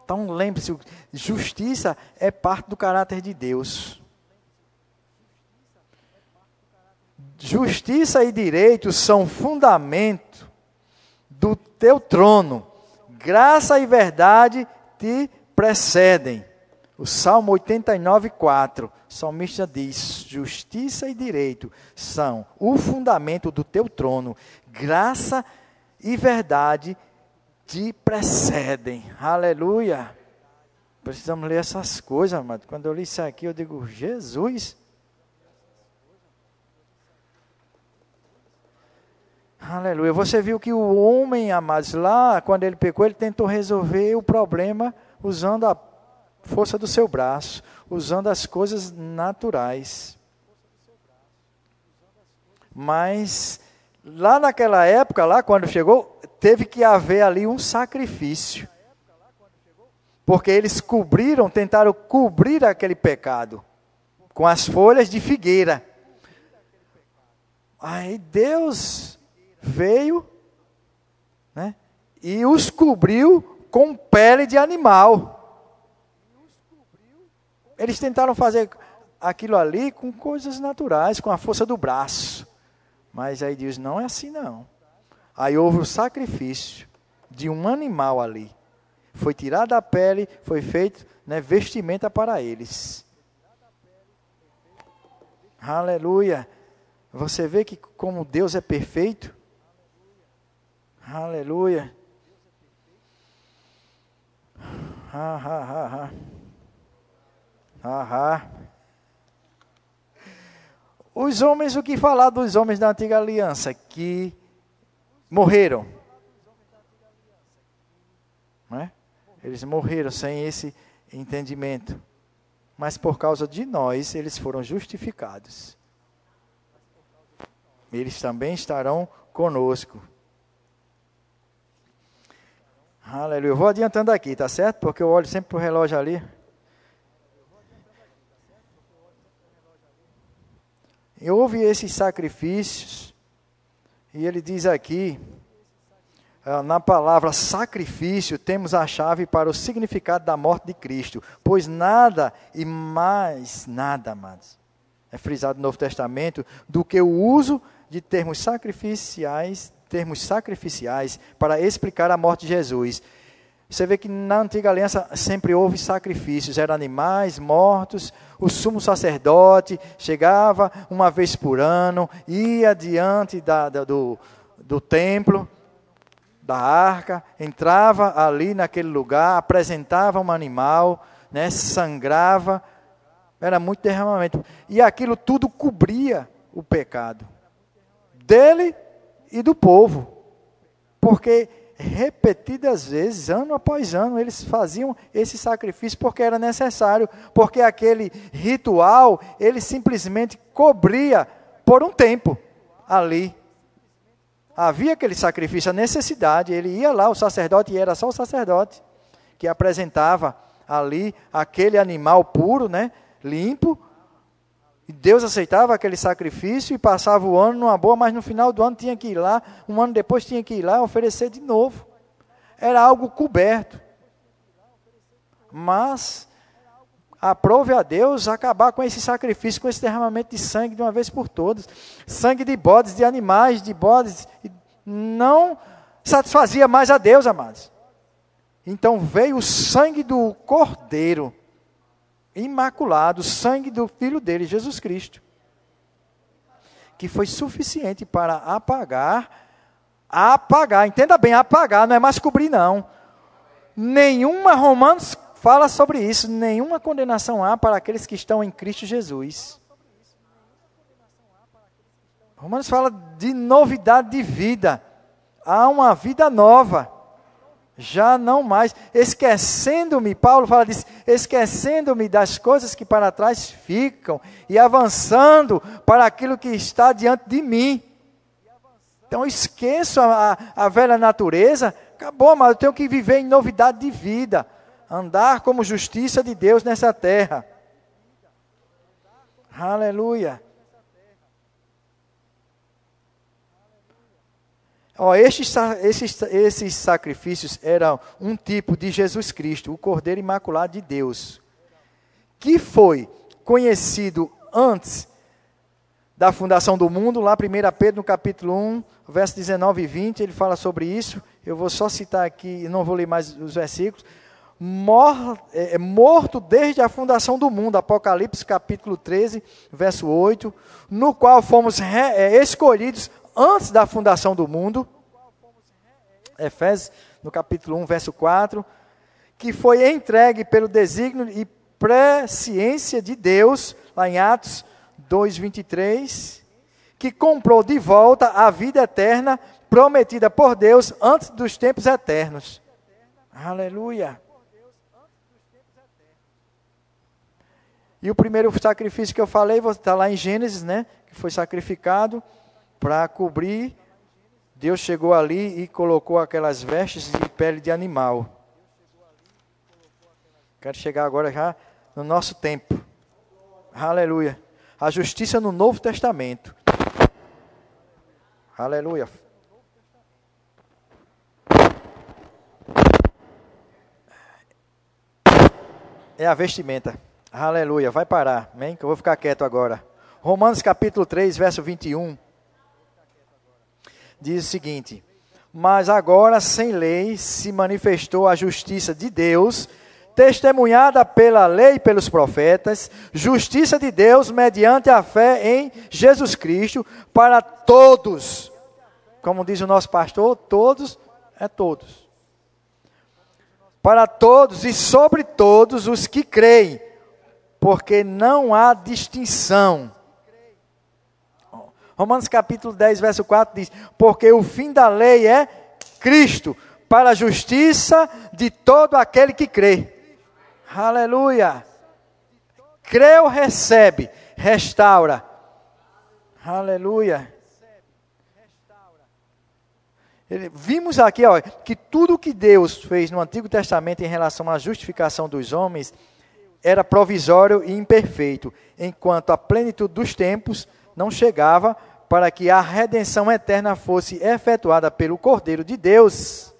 Então lembre-se, justiça é parte do caráter de Deus. Justiça e direito são fundamento do teu trono. Graça e verdade te precedem. O Salmo 89, 4, o salmista diz: Justiça e direito são o fundamento do teu trono. Graça e verdade te precedem. Aleluia. Precisamos ler essas coisas, amado. Quando eu li isso aqui, eu digo, Jesus. Aleluia. Você viu que o homem, amados, lá, quando ele pecou, ele tentou resolver o problema usando a força do seu braço, usando as coisas naturais. Mas, lá naquela época, lá quando chegou, teve que haver ali um sacrifício. Porque eles cobriram, tentaram cobrir aquele pecado com as folhas de figueira. Aí Deus veio né, e os cobriu com pele de animal. Eles tentaram fazer aquilo ali com coisas naturais, com a força do braço. Mas aí Deus não é assim não. Aí houve o sacrifício de um animal ali. Foi tirada a pele, foi feito né, vestimenta para eles. Aleluia. Você vê que como Deus é perfeito. Aleluia. Ha, ha, ha, ha. Ha, ha. Os homens, o que falar dos homens da antiga aliança? Que morreram. Não é? Eles morreram sem esse entendimento. Mas por causa de nós, eles foram justificados. Eles também estarão conosco. Aleluia. Eu vou adiantando aqui, tá certo? Porque eu olho sempre para o relógio ali. E houve esses sacrifícios e ele diz aqui, ah, na palavra sacrifício, temos a chave para o significado da morte de Cristo. Pois nada e mais nada, amados, é frisado no Novo Testamento, do que o uso de termos sacrificiais, termos sacrificiais para explicar a morte de Jesus. Você vê que na antiga aliança sempre houve sacrifícios, eram animais mortos, o sumo sacerdote chegava uma vez por ano, ia diante da, da, do, do templo, da arca, entrava ali naquele lugar, apresentava um animal, né, sangrava, era muito derramamento. E aquilo tudo cobria o pecado dele e do povo. Porque repetidas vezes, ano após ano, eles faziam esse sacrifício porque era necessário, porque aquele ritual, ele simplesmente cobria por um tempo ali. Havia aquele sacrifício, a necessidade, ele ia lá, o sacerdote, e era só o sacerdote que apresentava ali aquele animal puro, né, limpo, E Deus aceitava aquele sacrifício e passava o ano numa boa, mas no final do ano tinha que ir lá, um ano depois tinha que ir lá oferecer de novo. Era algo coberto. Mas aprove a Deus acabar com esse sacrifício, com esse derramamento de sangue de uma vez por todas. Sangue de bodes, de animais, de bodes, não satisfazia mais a Deus, amados. Então veio o sangue do Cordeiro, imaculado, sangue do Filho dele, Jesus Cristo, que foi suficiente para apagar, apagar, entenda bem, apagar, não é mais cobrir, não. Nenhuma, Romanos fala sobre isso, nenhuma condenação há para aqueles que estão em Cristo Jesus. Romanos fala de novidade de vida. Há uma vida nova já não mais, esquecendo-me, Paulo fala disso, esquecendo-me das coisas que para trás ficam e avançando para aquilo que está diante de mim. Então esqueço a, a, a velha natureza, acabou, mas eu tenho que viver em novidade de vida, andar como justiça de Deus nessa terra. Aleluia. Ó, estes, esses, esses sacrifícios eram um tipo de Jesus Cristo, o Cordeiro Imaculado de Deus, que foi conhecido antes da fundação do mundo, lá 1 Pedro no capítulo 1, verso 19 e 20, ele fala sobre isso. Eu vou só citar aqui, não vou ler mais os versículos. Mor, é, é morto desde a fundação do mundo, Apocalipse capítulo 13, verso 8, no qual fomos é, escolhidos antes da fundação do mundo, Efésios, no capítulo 1, verso 4, que foi entregue pelo desígnio e presciência de Deus, lá em Atos 2, 23, que comprou de volta a vida eterna prometida por Deus antes dos tempos eternos. Aleluia. E o primeiro sacrifício que eu falei, está lá em Gênesis, né? Que foi sacrificado para cobrir, Deus chegou ali e colocou aquelas vestes de pele de animal. Quero chegar agora já no nosso tempo. Aleluia. A justiça no Novo Testamento. Aleluia. É a vestimenta. Aleluia. Vai parar. Amém? Que eu vou ficar quieto agora. Romanos capítulo 3, verso 21 diz o seguinte: Mas agora, sem lei, se manifestou a justiça de Deus, testemunhada pela lei e pelos profetas, justiça de Deus mediante a fé em Jesus Cristo, para todos. Como diz o nosso pastor, todos é todos. Para todos e sobre todos os que creem, porque não há distinção Romanos capítulo 10, verso 4 diz: Porque o fim da lei é Cristo, para a justiça de todo aquele que crê. Aleluia. Creu, recebe, restaura. Aleluia. Vimos aqui ó, que tudo que Deus fez no Antigo Testamento em relação à justificação dos homens era provisório e imperfeito, enquanto a plenitude dos tempos não chegava para que a redenção eterna fosse efetuada pelo Cordeiro de Deus,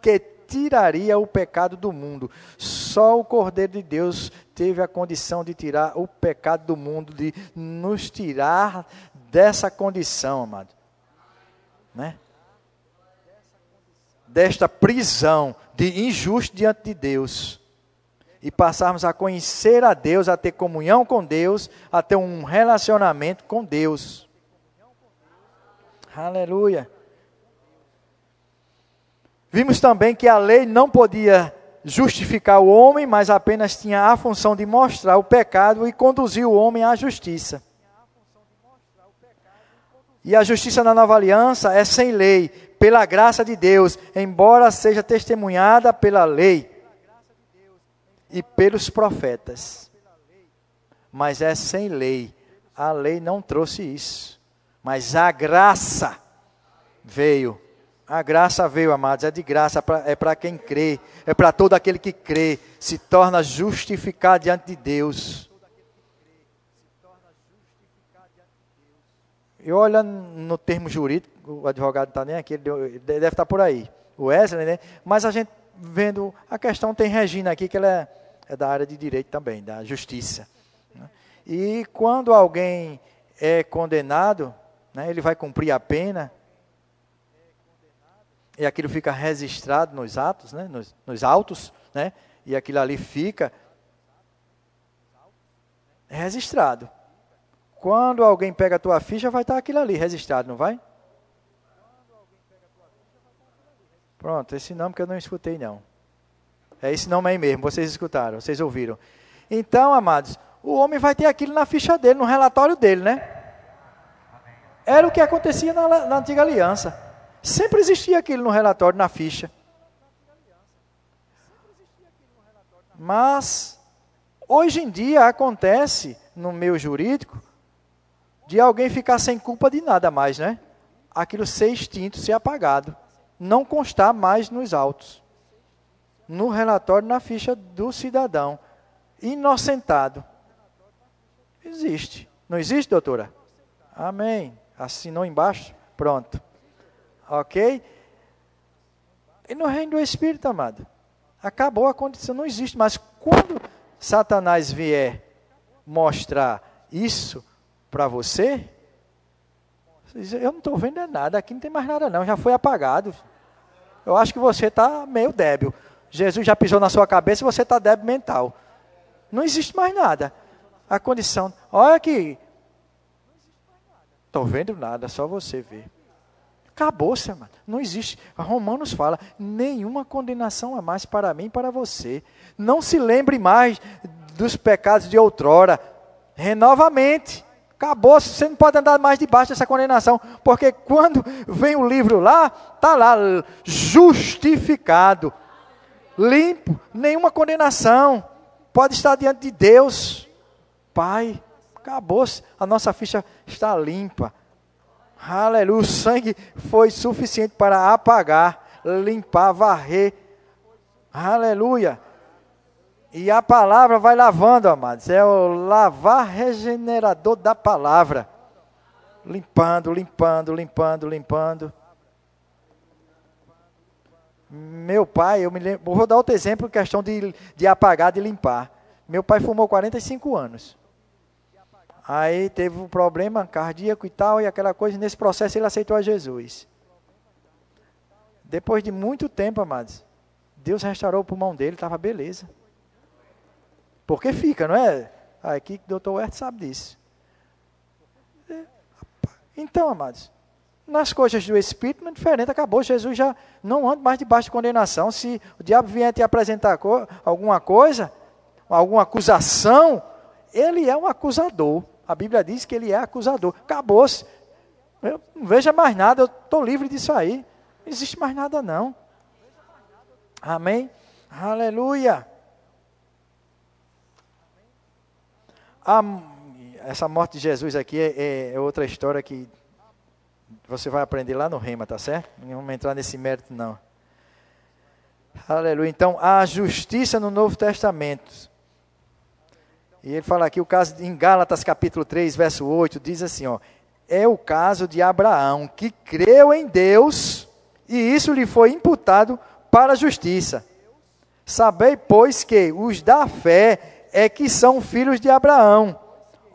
que tiraria o pecado do mundo. Só o Cordeiro de Deus teve a condição de tirar o pecado do mundo, de nos tirar dessa condição, amado. Né? Desta prisão de injusto diante de Deus e passarmos a conhecer a Deus, a ter comunhão com Deus, a ter um relacionamento com Deus. Aleluia. Vimos também que a lei não podia justificar o homem, mas apenas tinha a função de mostrar o pecado e conduzir o homem à justiça. E a justiça na nova aliança é sem lei, pela graça de Deus, embora seja testemunhada pela lei e pelos profetas. Mas é sem lei. A lei não trouxe isso. Mas a graça veio. A graça veio, amados, é de graça, é para quem crê, é para todo aquele que crê, se torna justificado diante de Deus. eu olhando no termo jurídico, o advogado está nem aqui, ele deve estar tá por aí, o Wesley, né? Mas a gente vendo, a questão tem Regina aqui, que ela é, é da área de direito também, da justiça. Né? E quando alguém é condenado, né, ele vai cumprir a pena, e aquilo fica registrado nos atos, né, nos, nos autos, né, e aquilo ali fica registrado. Quando alguém pega a tua ficha, vai estar aquilo ali registrado, não vai? Pronto, esse nome que eu não escutei não. É esse nome aí mesmo, vocês escutaram, vocês ouviram. Então, amados, o homem vai ter aquilo na ficha dele, no relatório dele, né? Era o que acontecia na, na antiga aliança. Sempre existia aquilo no relatório, na ficha. Mas, hoje em dia, acontece no meio jurídico de alguém ficar sem culpa de nada mais, né? Aquilo ser extinto, ser apagado. Não constar mais nos autos. No relatório, na ficha do cidadão. Inocentado. Existe. Não existe, doutora? Amém. Assinou embaixo? Pronto. Ok? E no reino do Espírito, amado, acabou a condição, não existe. Mas quando Satanás vier mostrar isso para você, eu não estou vendo nada, aqui não tem mais nada não, já foi apagado. Eu acho que você está meio débil. Jesus já pisou na sua cabeça e você está débil mental. Não existe mais nada. A condição. Olha aqui. Estou vendo nada, só você vê. Acabou-se. Não existe. Romanos fala: nenhuma condenação a mais para mim e para você. Não se lembre mais dos pecados de outrora. Renovamente. Acabou, você não pode andar mais debaixo dessa condenação, porque quando vem o livro lá, está lá, justificado, limpo, nenhuma condenação, pode estar diante de Deus, Pai, acabou, a nossa ficha está limpa, aleluia, o sangue foi suficiente para apagar, limpar, varrer, aleluia, e a palavra vai lavando, amados. É o lavar regenerador da palavra. Limpando, limpando, limpando, limpando. Meu pai, eu me lembro, vou dar outro exemplo, questão de, de apagar, de limpar. Meu pai fumou 45 anos. Aí teve um problema cardíaco e tal, e aquela coisa, e nesse processo ele aceitou a Jesus. Depois de muito tempo, amados, Deus restaurou o pulmão dele, estava beleza. Porque fica, não é? Ah, aqui o doutor Wert sabe disso. É, então, amados, nas coisas do Espírito não é diferente, acabou. Jesus já não anda mais debaixo de condenação. Se o diabo vier te apresentar alguma coisa, alguma acusação, ele é um acusador. A Bíblia diz que ele é acusador. Acabou-se. Eu não veja mais nada, eu estou livre disso aí. Não existe mais nada, não. Amém? Aleluia. A, essa morte de Jesus aqui é, é, outra história que você vai aprender lá no Rema, tá certo? Não vamos entrar nesse mérito, não. Aleluia. Então, a justiça no Novo Testamento. E ele fala aqui o caso em Gálatas capítulo 3, verso 8, diz assim, ó: É o caso de Abraão, que creu em Deus, e isso lhe foi imputado para a justiça. Sabei, pois, que os da fé é que são filhos de Abraão.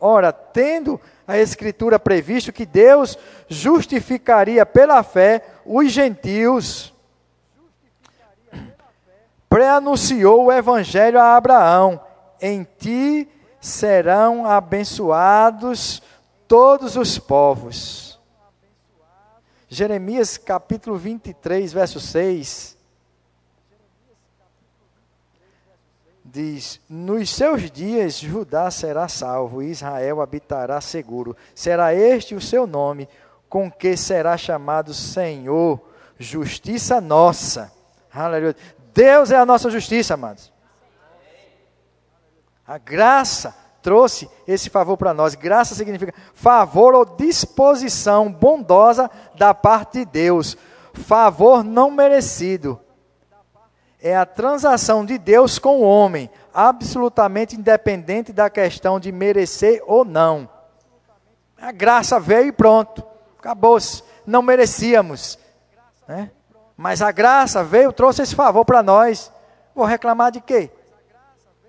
Ora, tendo a Escritura previsto que Deus justificaria pela fé os gentios, preanunciou o Evangelho a Abraão: em ti serão abençoados todos os povos. Jeremias capítulo 23, verso 6 diz: Nos seus dias Judá será salvo, Israel habitará seguro. Será este o seu nome, com que será chamado Senhor, justiça nossa. Aleluia. Deus é a nossa justiça, amados. A graça trouxe esse favor para nós. Graça significa favor ou disposição bondosa da parte de Deus. Favor não merecido é a transação de Deus com o homem, absolutamente independente da questão de merecer ou não. A graça veio e pronto. Acabou-se. Não merecíamos. Né? Mas a graça veio, trouxe esse favor para nós. Vou reclamar de quê?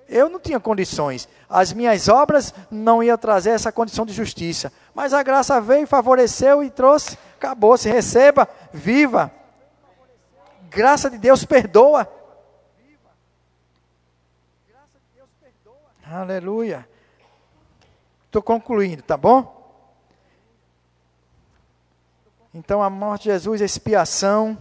Eu não tinha condições. As minhas obras não iam trazer essa condição de justiça. Mas a graça veio, favoreceu e trouxe. Acabou-se. Receba, viva. Graça de Deus perdoa. Aleluia. Estou concluindo, tá bom? Então a morte de Jesus é expiação.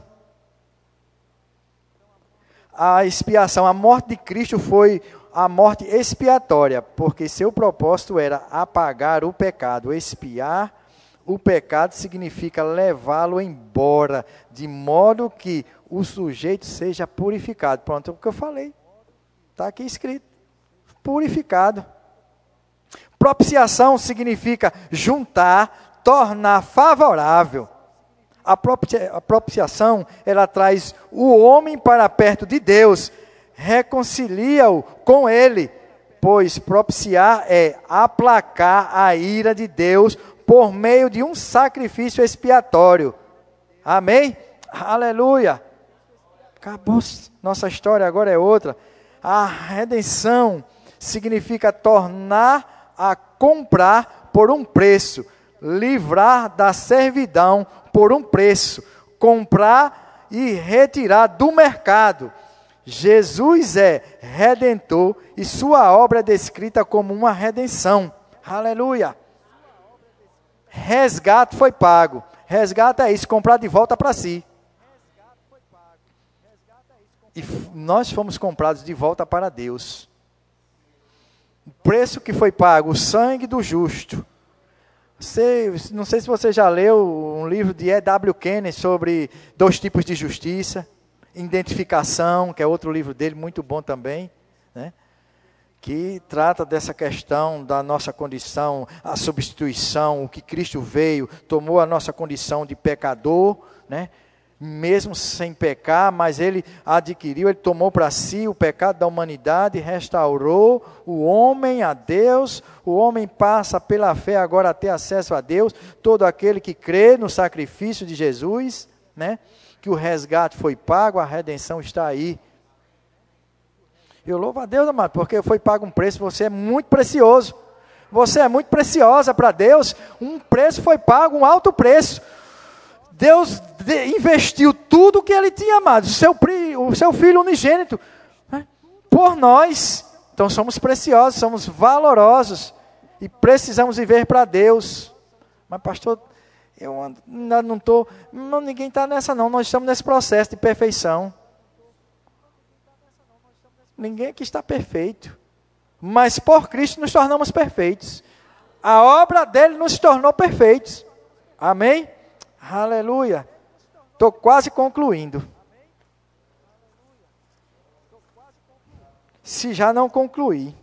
A expiação, a morte de Cristo foi a morte expiatória, porque seu propósito era apagar o pecado. Expiar o pecado significa levá-lo embora, de modo que o sujeito seja purificado. Pronto, é o que eu falei. Está aqui escrito. Purificado. Propiciação significa juntar, tornar favorável. A propiciação, ela traz o homem para perto de Deus, reconcilia-o com ele, pois propiciar é aplacar a ira de Deus por meio de um sacrifício expiatório. Amém? Aleluia. Acabou. Nossa história agora é outra. A redenção significa tornar a comprar por um preço, livrar da servidão por um preço, comprar e retirar do mercado. Jesus é redentor e sua obra é descrita como uma redenção. Aleluia. Resgate foi pago. Resgate é isso, comprar de volta para si. E nós fomos comprados de volta para Deus. O preço que foi pago, o sangue do justo, você, não sei se você já leu um livro de E.W. Kenny sobre dois tipos de justiça, identificação, que é outro livro dele muito bom também, né? que trata dessa questão da nossa condição, a substituição, o que Cristo veio, tomou a nossa condição de pecador, né? Mesmo sem pecar, mas ele adquiriu, ele tomou para si o pecado da humanidade, restaurou o homem a Deus, o homem passa pela fé agora a ter acesso a Deus, todo aquele que crê no sacrifício de Jesus, né? que o resgate foi pago, a redenção está aí. Eu louvo a Deus, amado, porque foi pago um preço, você é muito precioso. Você é muito preciosa para Deus, um preço foi pago, um alto preço. Deus investiu tudo o que ele tinha amado, seu, o seu filho unigênito, né? por nós. Então somos preciosos, somos valorosos e precisamos viver para Deus. Mas, pastor, eu ainda não estou. Ninguém está nessa, não. Nós estamos nesse processo de perfeição. Ninguém aqui está perfeito. Mas por Cristo nos tornamos perfeitos. A obra dele nos tornou perfeitos. Amém? Aleluia. Estou quase concluindo. Se já não concluí.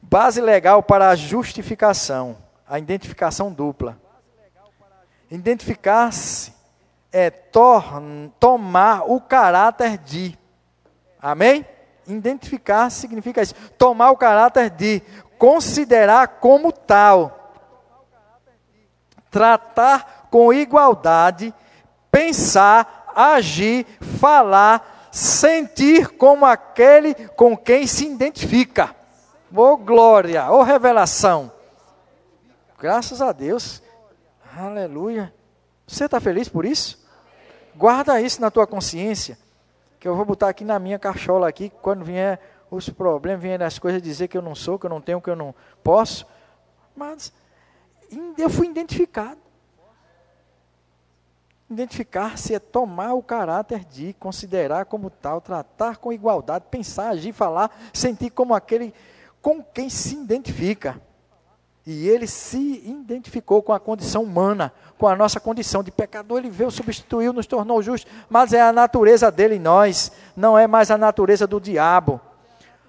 Base legal para a justificação, a identificação dupla. Identificar-se é tomar o caráter de. Amém? Identificar significa isso. Tomar o caráter de, considerar como tal tratar com igualdade, pensar, agir, falar, sentir como aquele com quem se identifica. Oh glória, oh revelação. Graças a Deus. Aleluia. Você está feliz por isso? Guarda isso na tua consciência. Que eu vou botar aqui na minha cachola aqui, quando vier os problemas, vier as coisas dizer que eu não sou, que eu não tenho, que eu não posso. Mas eu fui identificado. Identificar-se é tomar o caráter de, considerar como tal, tratar com igualdade, pensar, agir, falar, sentir como aquele com quem se identifica. E ele se identificou com a condição humana, com a nossa condição de pecador. Ele veio, substituiu, nos tornou justos, mas é a natureza dele em nós, não é mais a natureza do diabo.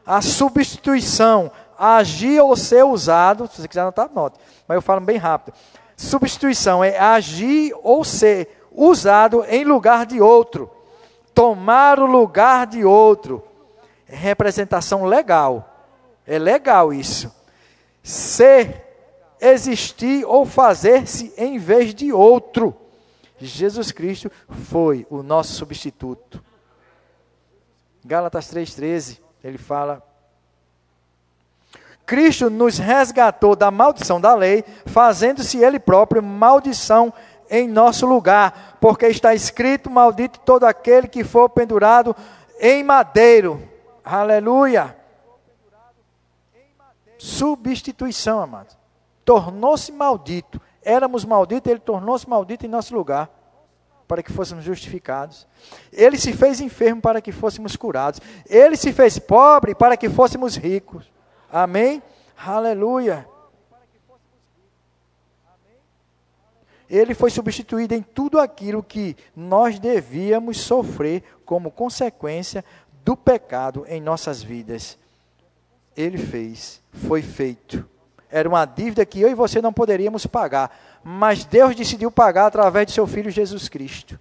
A substituição, agir ou ser usado, se você quiser anotar, anote, mas eu falo bem rápido. Substituição é agir ou ser usado em lugar de outro, tomar o lugar de outro. Representação legal, é legal isso. ser, existir ou fazer-se em vez de outro. Jesus Cristo foi o nosso substituto. Gálatas 3,13, ele fala: Cristo nos resgatou da maldição da lei, fazendo-se Ele próprio maldição em nosso lugar, porque está escrito: Maldito todo aquele que for pendurado em madeiro. Aleluia. Substituição, amados. Tornou-se maldito. Éramos malditos, ele tornou-se maldito em nosso lugar, para que fôssemos justificados. Ele se fez enfermo para que fôssemos curados. Ele se fez pobre para que fôssemos ricos. Amém? Aleluia. Ele foi substituído em tudo aquilo que nós devíamos sofrer como consequência do pecado em nossas vidas. Ele fez, foi feito. Era uma dívida que eu e você não poderíamos pagar, mas Deus decidiu pagar através de seu filho Jesus Cristo.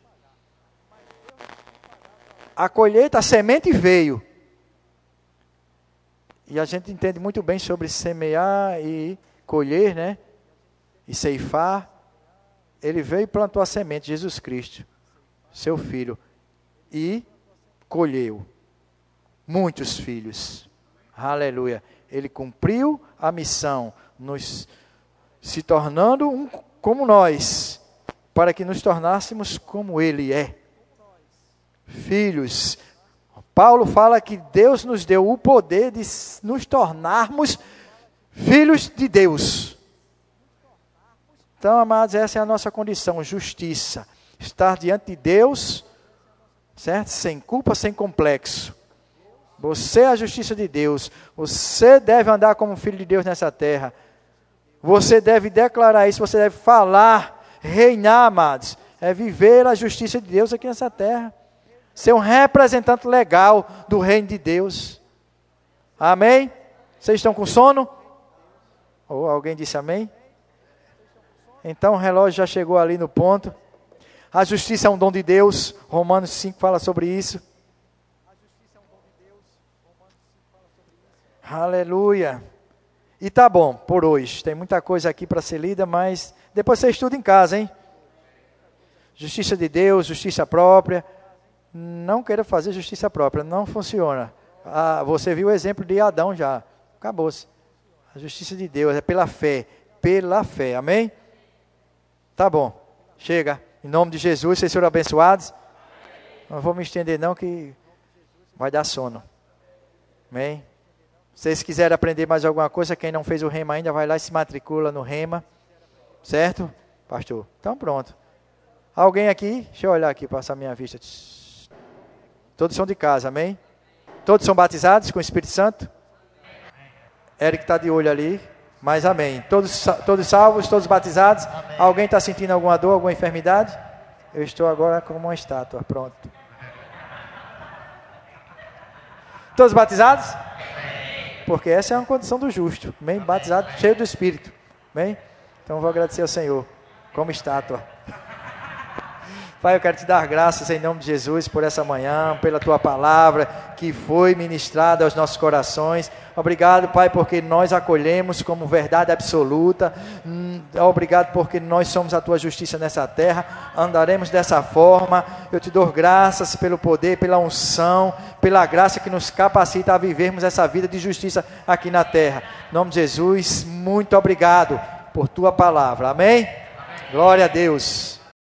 A colheita, a semente veio. E a gente entende muito bem sobre semear e colher, né? E ceifar. Ele veio e plantou a semente, Jesus Cristo, seu filho, e colheu muitos filhos. Aleluia. Ele cumpriu a missão, nos se tornando um como nós, para que nos tornássemos como ele é. Filhos. Paulo fala que Deus nos deu o poder de nos tornarmos filhos de Deus. Então, amados, essa é a nossa condição, justiça. Estar diante de Deus, certo? Sem culpa, sem complexo. Você é a justiça de Deus. Você deve andar como filho de Deus nessa terra. Você deve declarar isso, você deve falar, reinar, amados. É viver a justiça de Deus aqui nessa terra. Ser um representante legal do reino de Deus. Amém? Vocês estão com sono? Ou alguém disse amém? Então o relógio já chegou ali no ponto. A justiça é um dom de Deus. Romanos 5 fala sobre isso. Aleluia. E tá bom por hoje. Tem muita coisa aqui para ser lida, mas depois você estuda em casa, hein? Justiça de Deus, justiça própria. Não queira fazer justiça própria, não funciona. Ah, você viu o exemplo de Adão já. Acabou-se. A justiça de Deus é pela fé. Pela fé. Amém? Tá bom. Chega. Em nome de Jesus, vocês foram abençoados. Não vou me estender, não, que vai dar sono. Amém? Se vocês quiserem aprender mais alguma coisa, quem não fez o rema ainda, vai lá e se matricula no rema. Certo, pastor? Então pronto. Alguém aqui? Deixa eu olhar aqui, passar minha vista. Todos são de casa, amém? Todos são batizados com o Espírito Santo? Eric está de olho ali, mas amém. Todos, todos salvos, todos batizados? Amém. Alguém está sentindo alguma dor, alguma enfermidade? Eu estou agora como uma estátua, pronto. Todos batizados? porque essa é uma condição do justo, bem batizado, cheio do Espírito, bem? Então vou agradecer ao Senhor, como estátua. Pai, eu quero te dar graças em nome de Jesus por essa manhã, pela tua palavra que foi ministrada aos nossos corações. Obrigado, Pai, porque nós acolhemos como verdade absoluta. Hum, obrigado porque nós somos a tua justiça nessa terra. Andaremos dessa forma. Eu te dou graças pelo poder, pela unção, pela graça que nos capacita a vivermos essa vida de justiça aqui na terra. Em nome de Jesus, muito obrigado por tua palavra. Amém? Amém. Glória a Deus.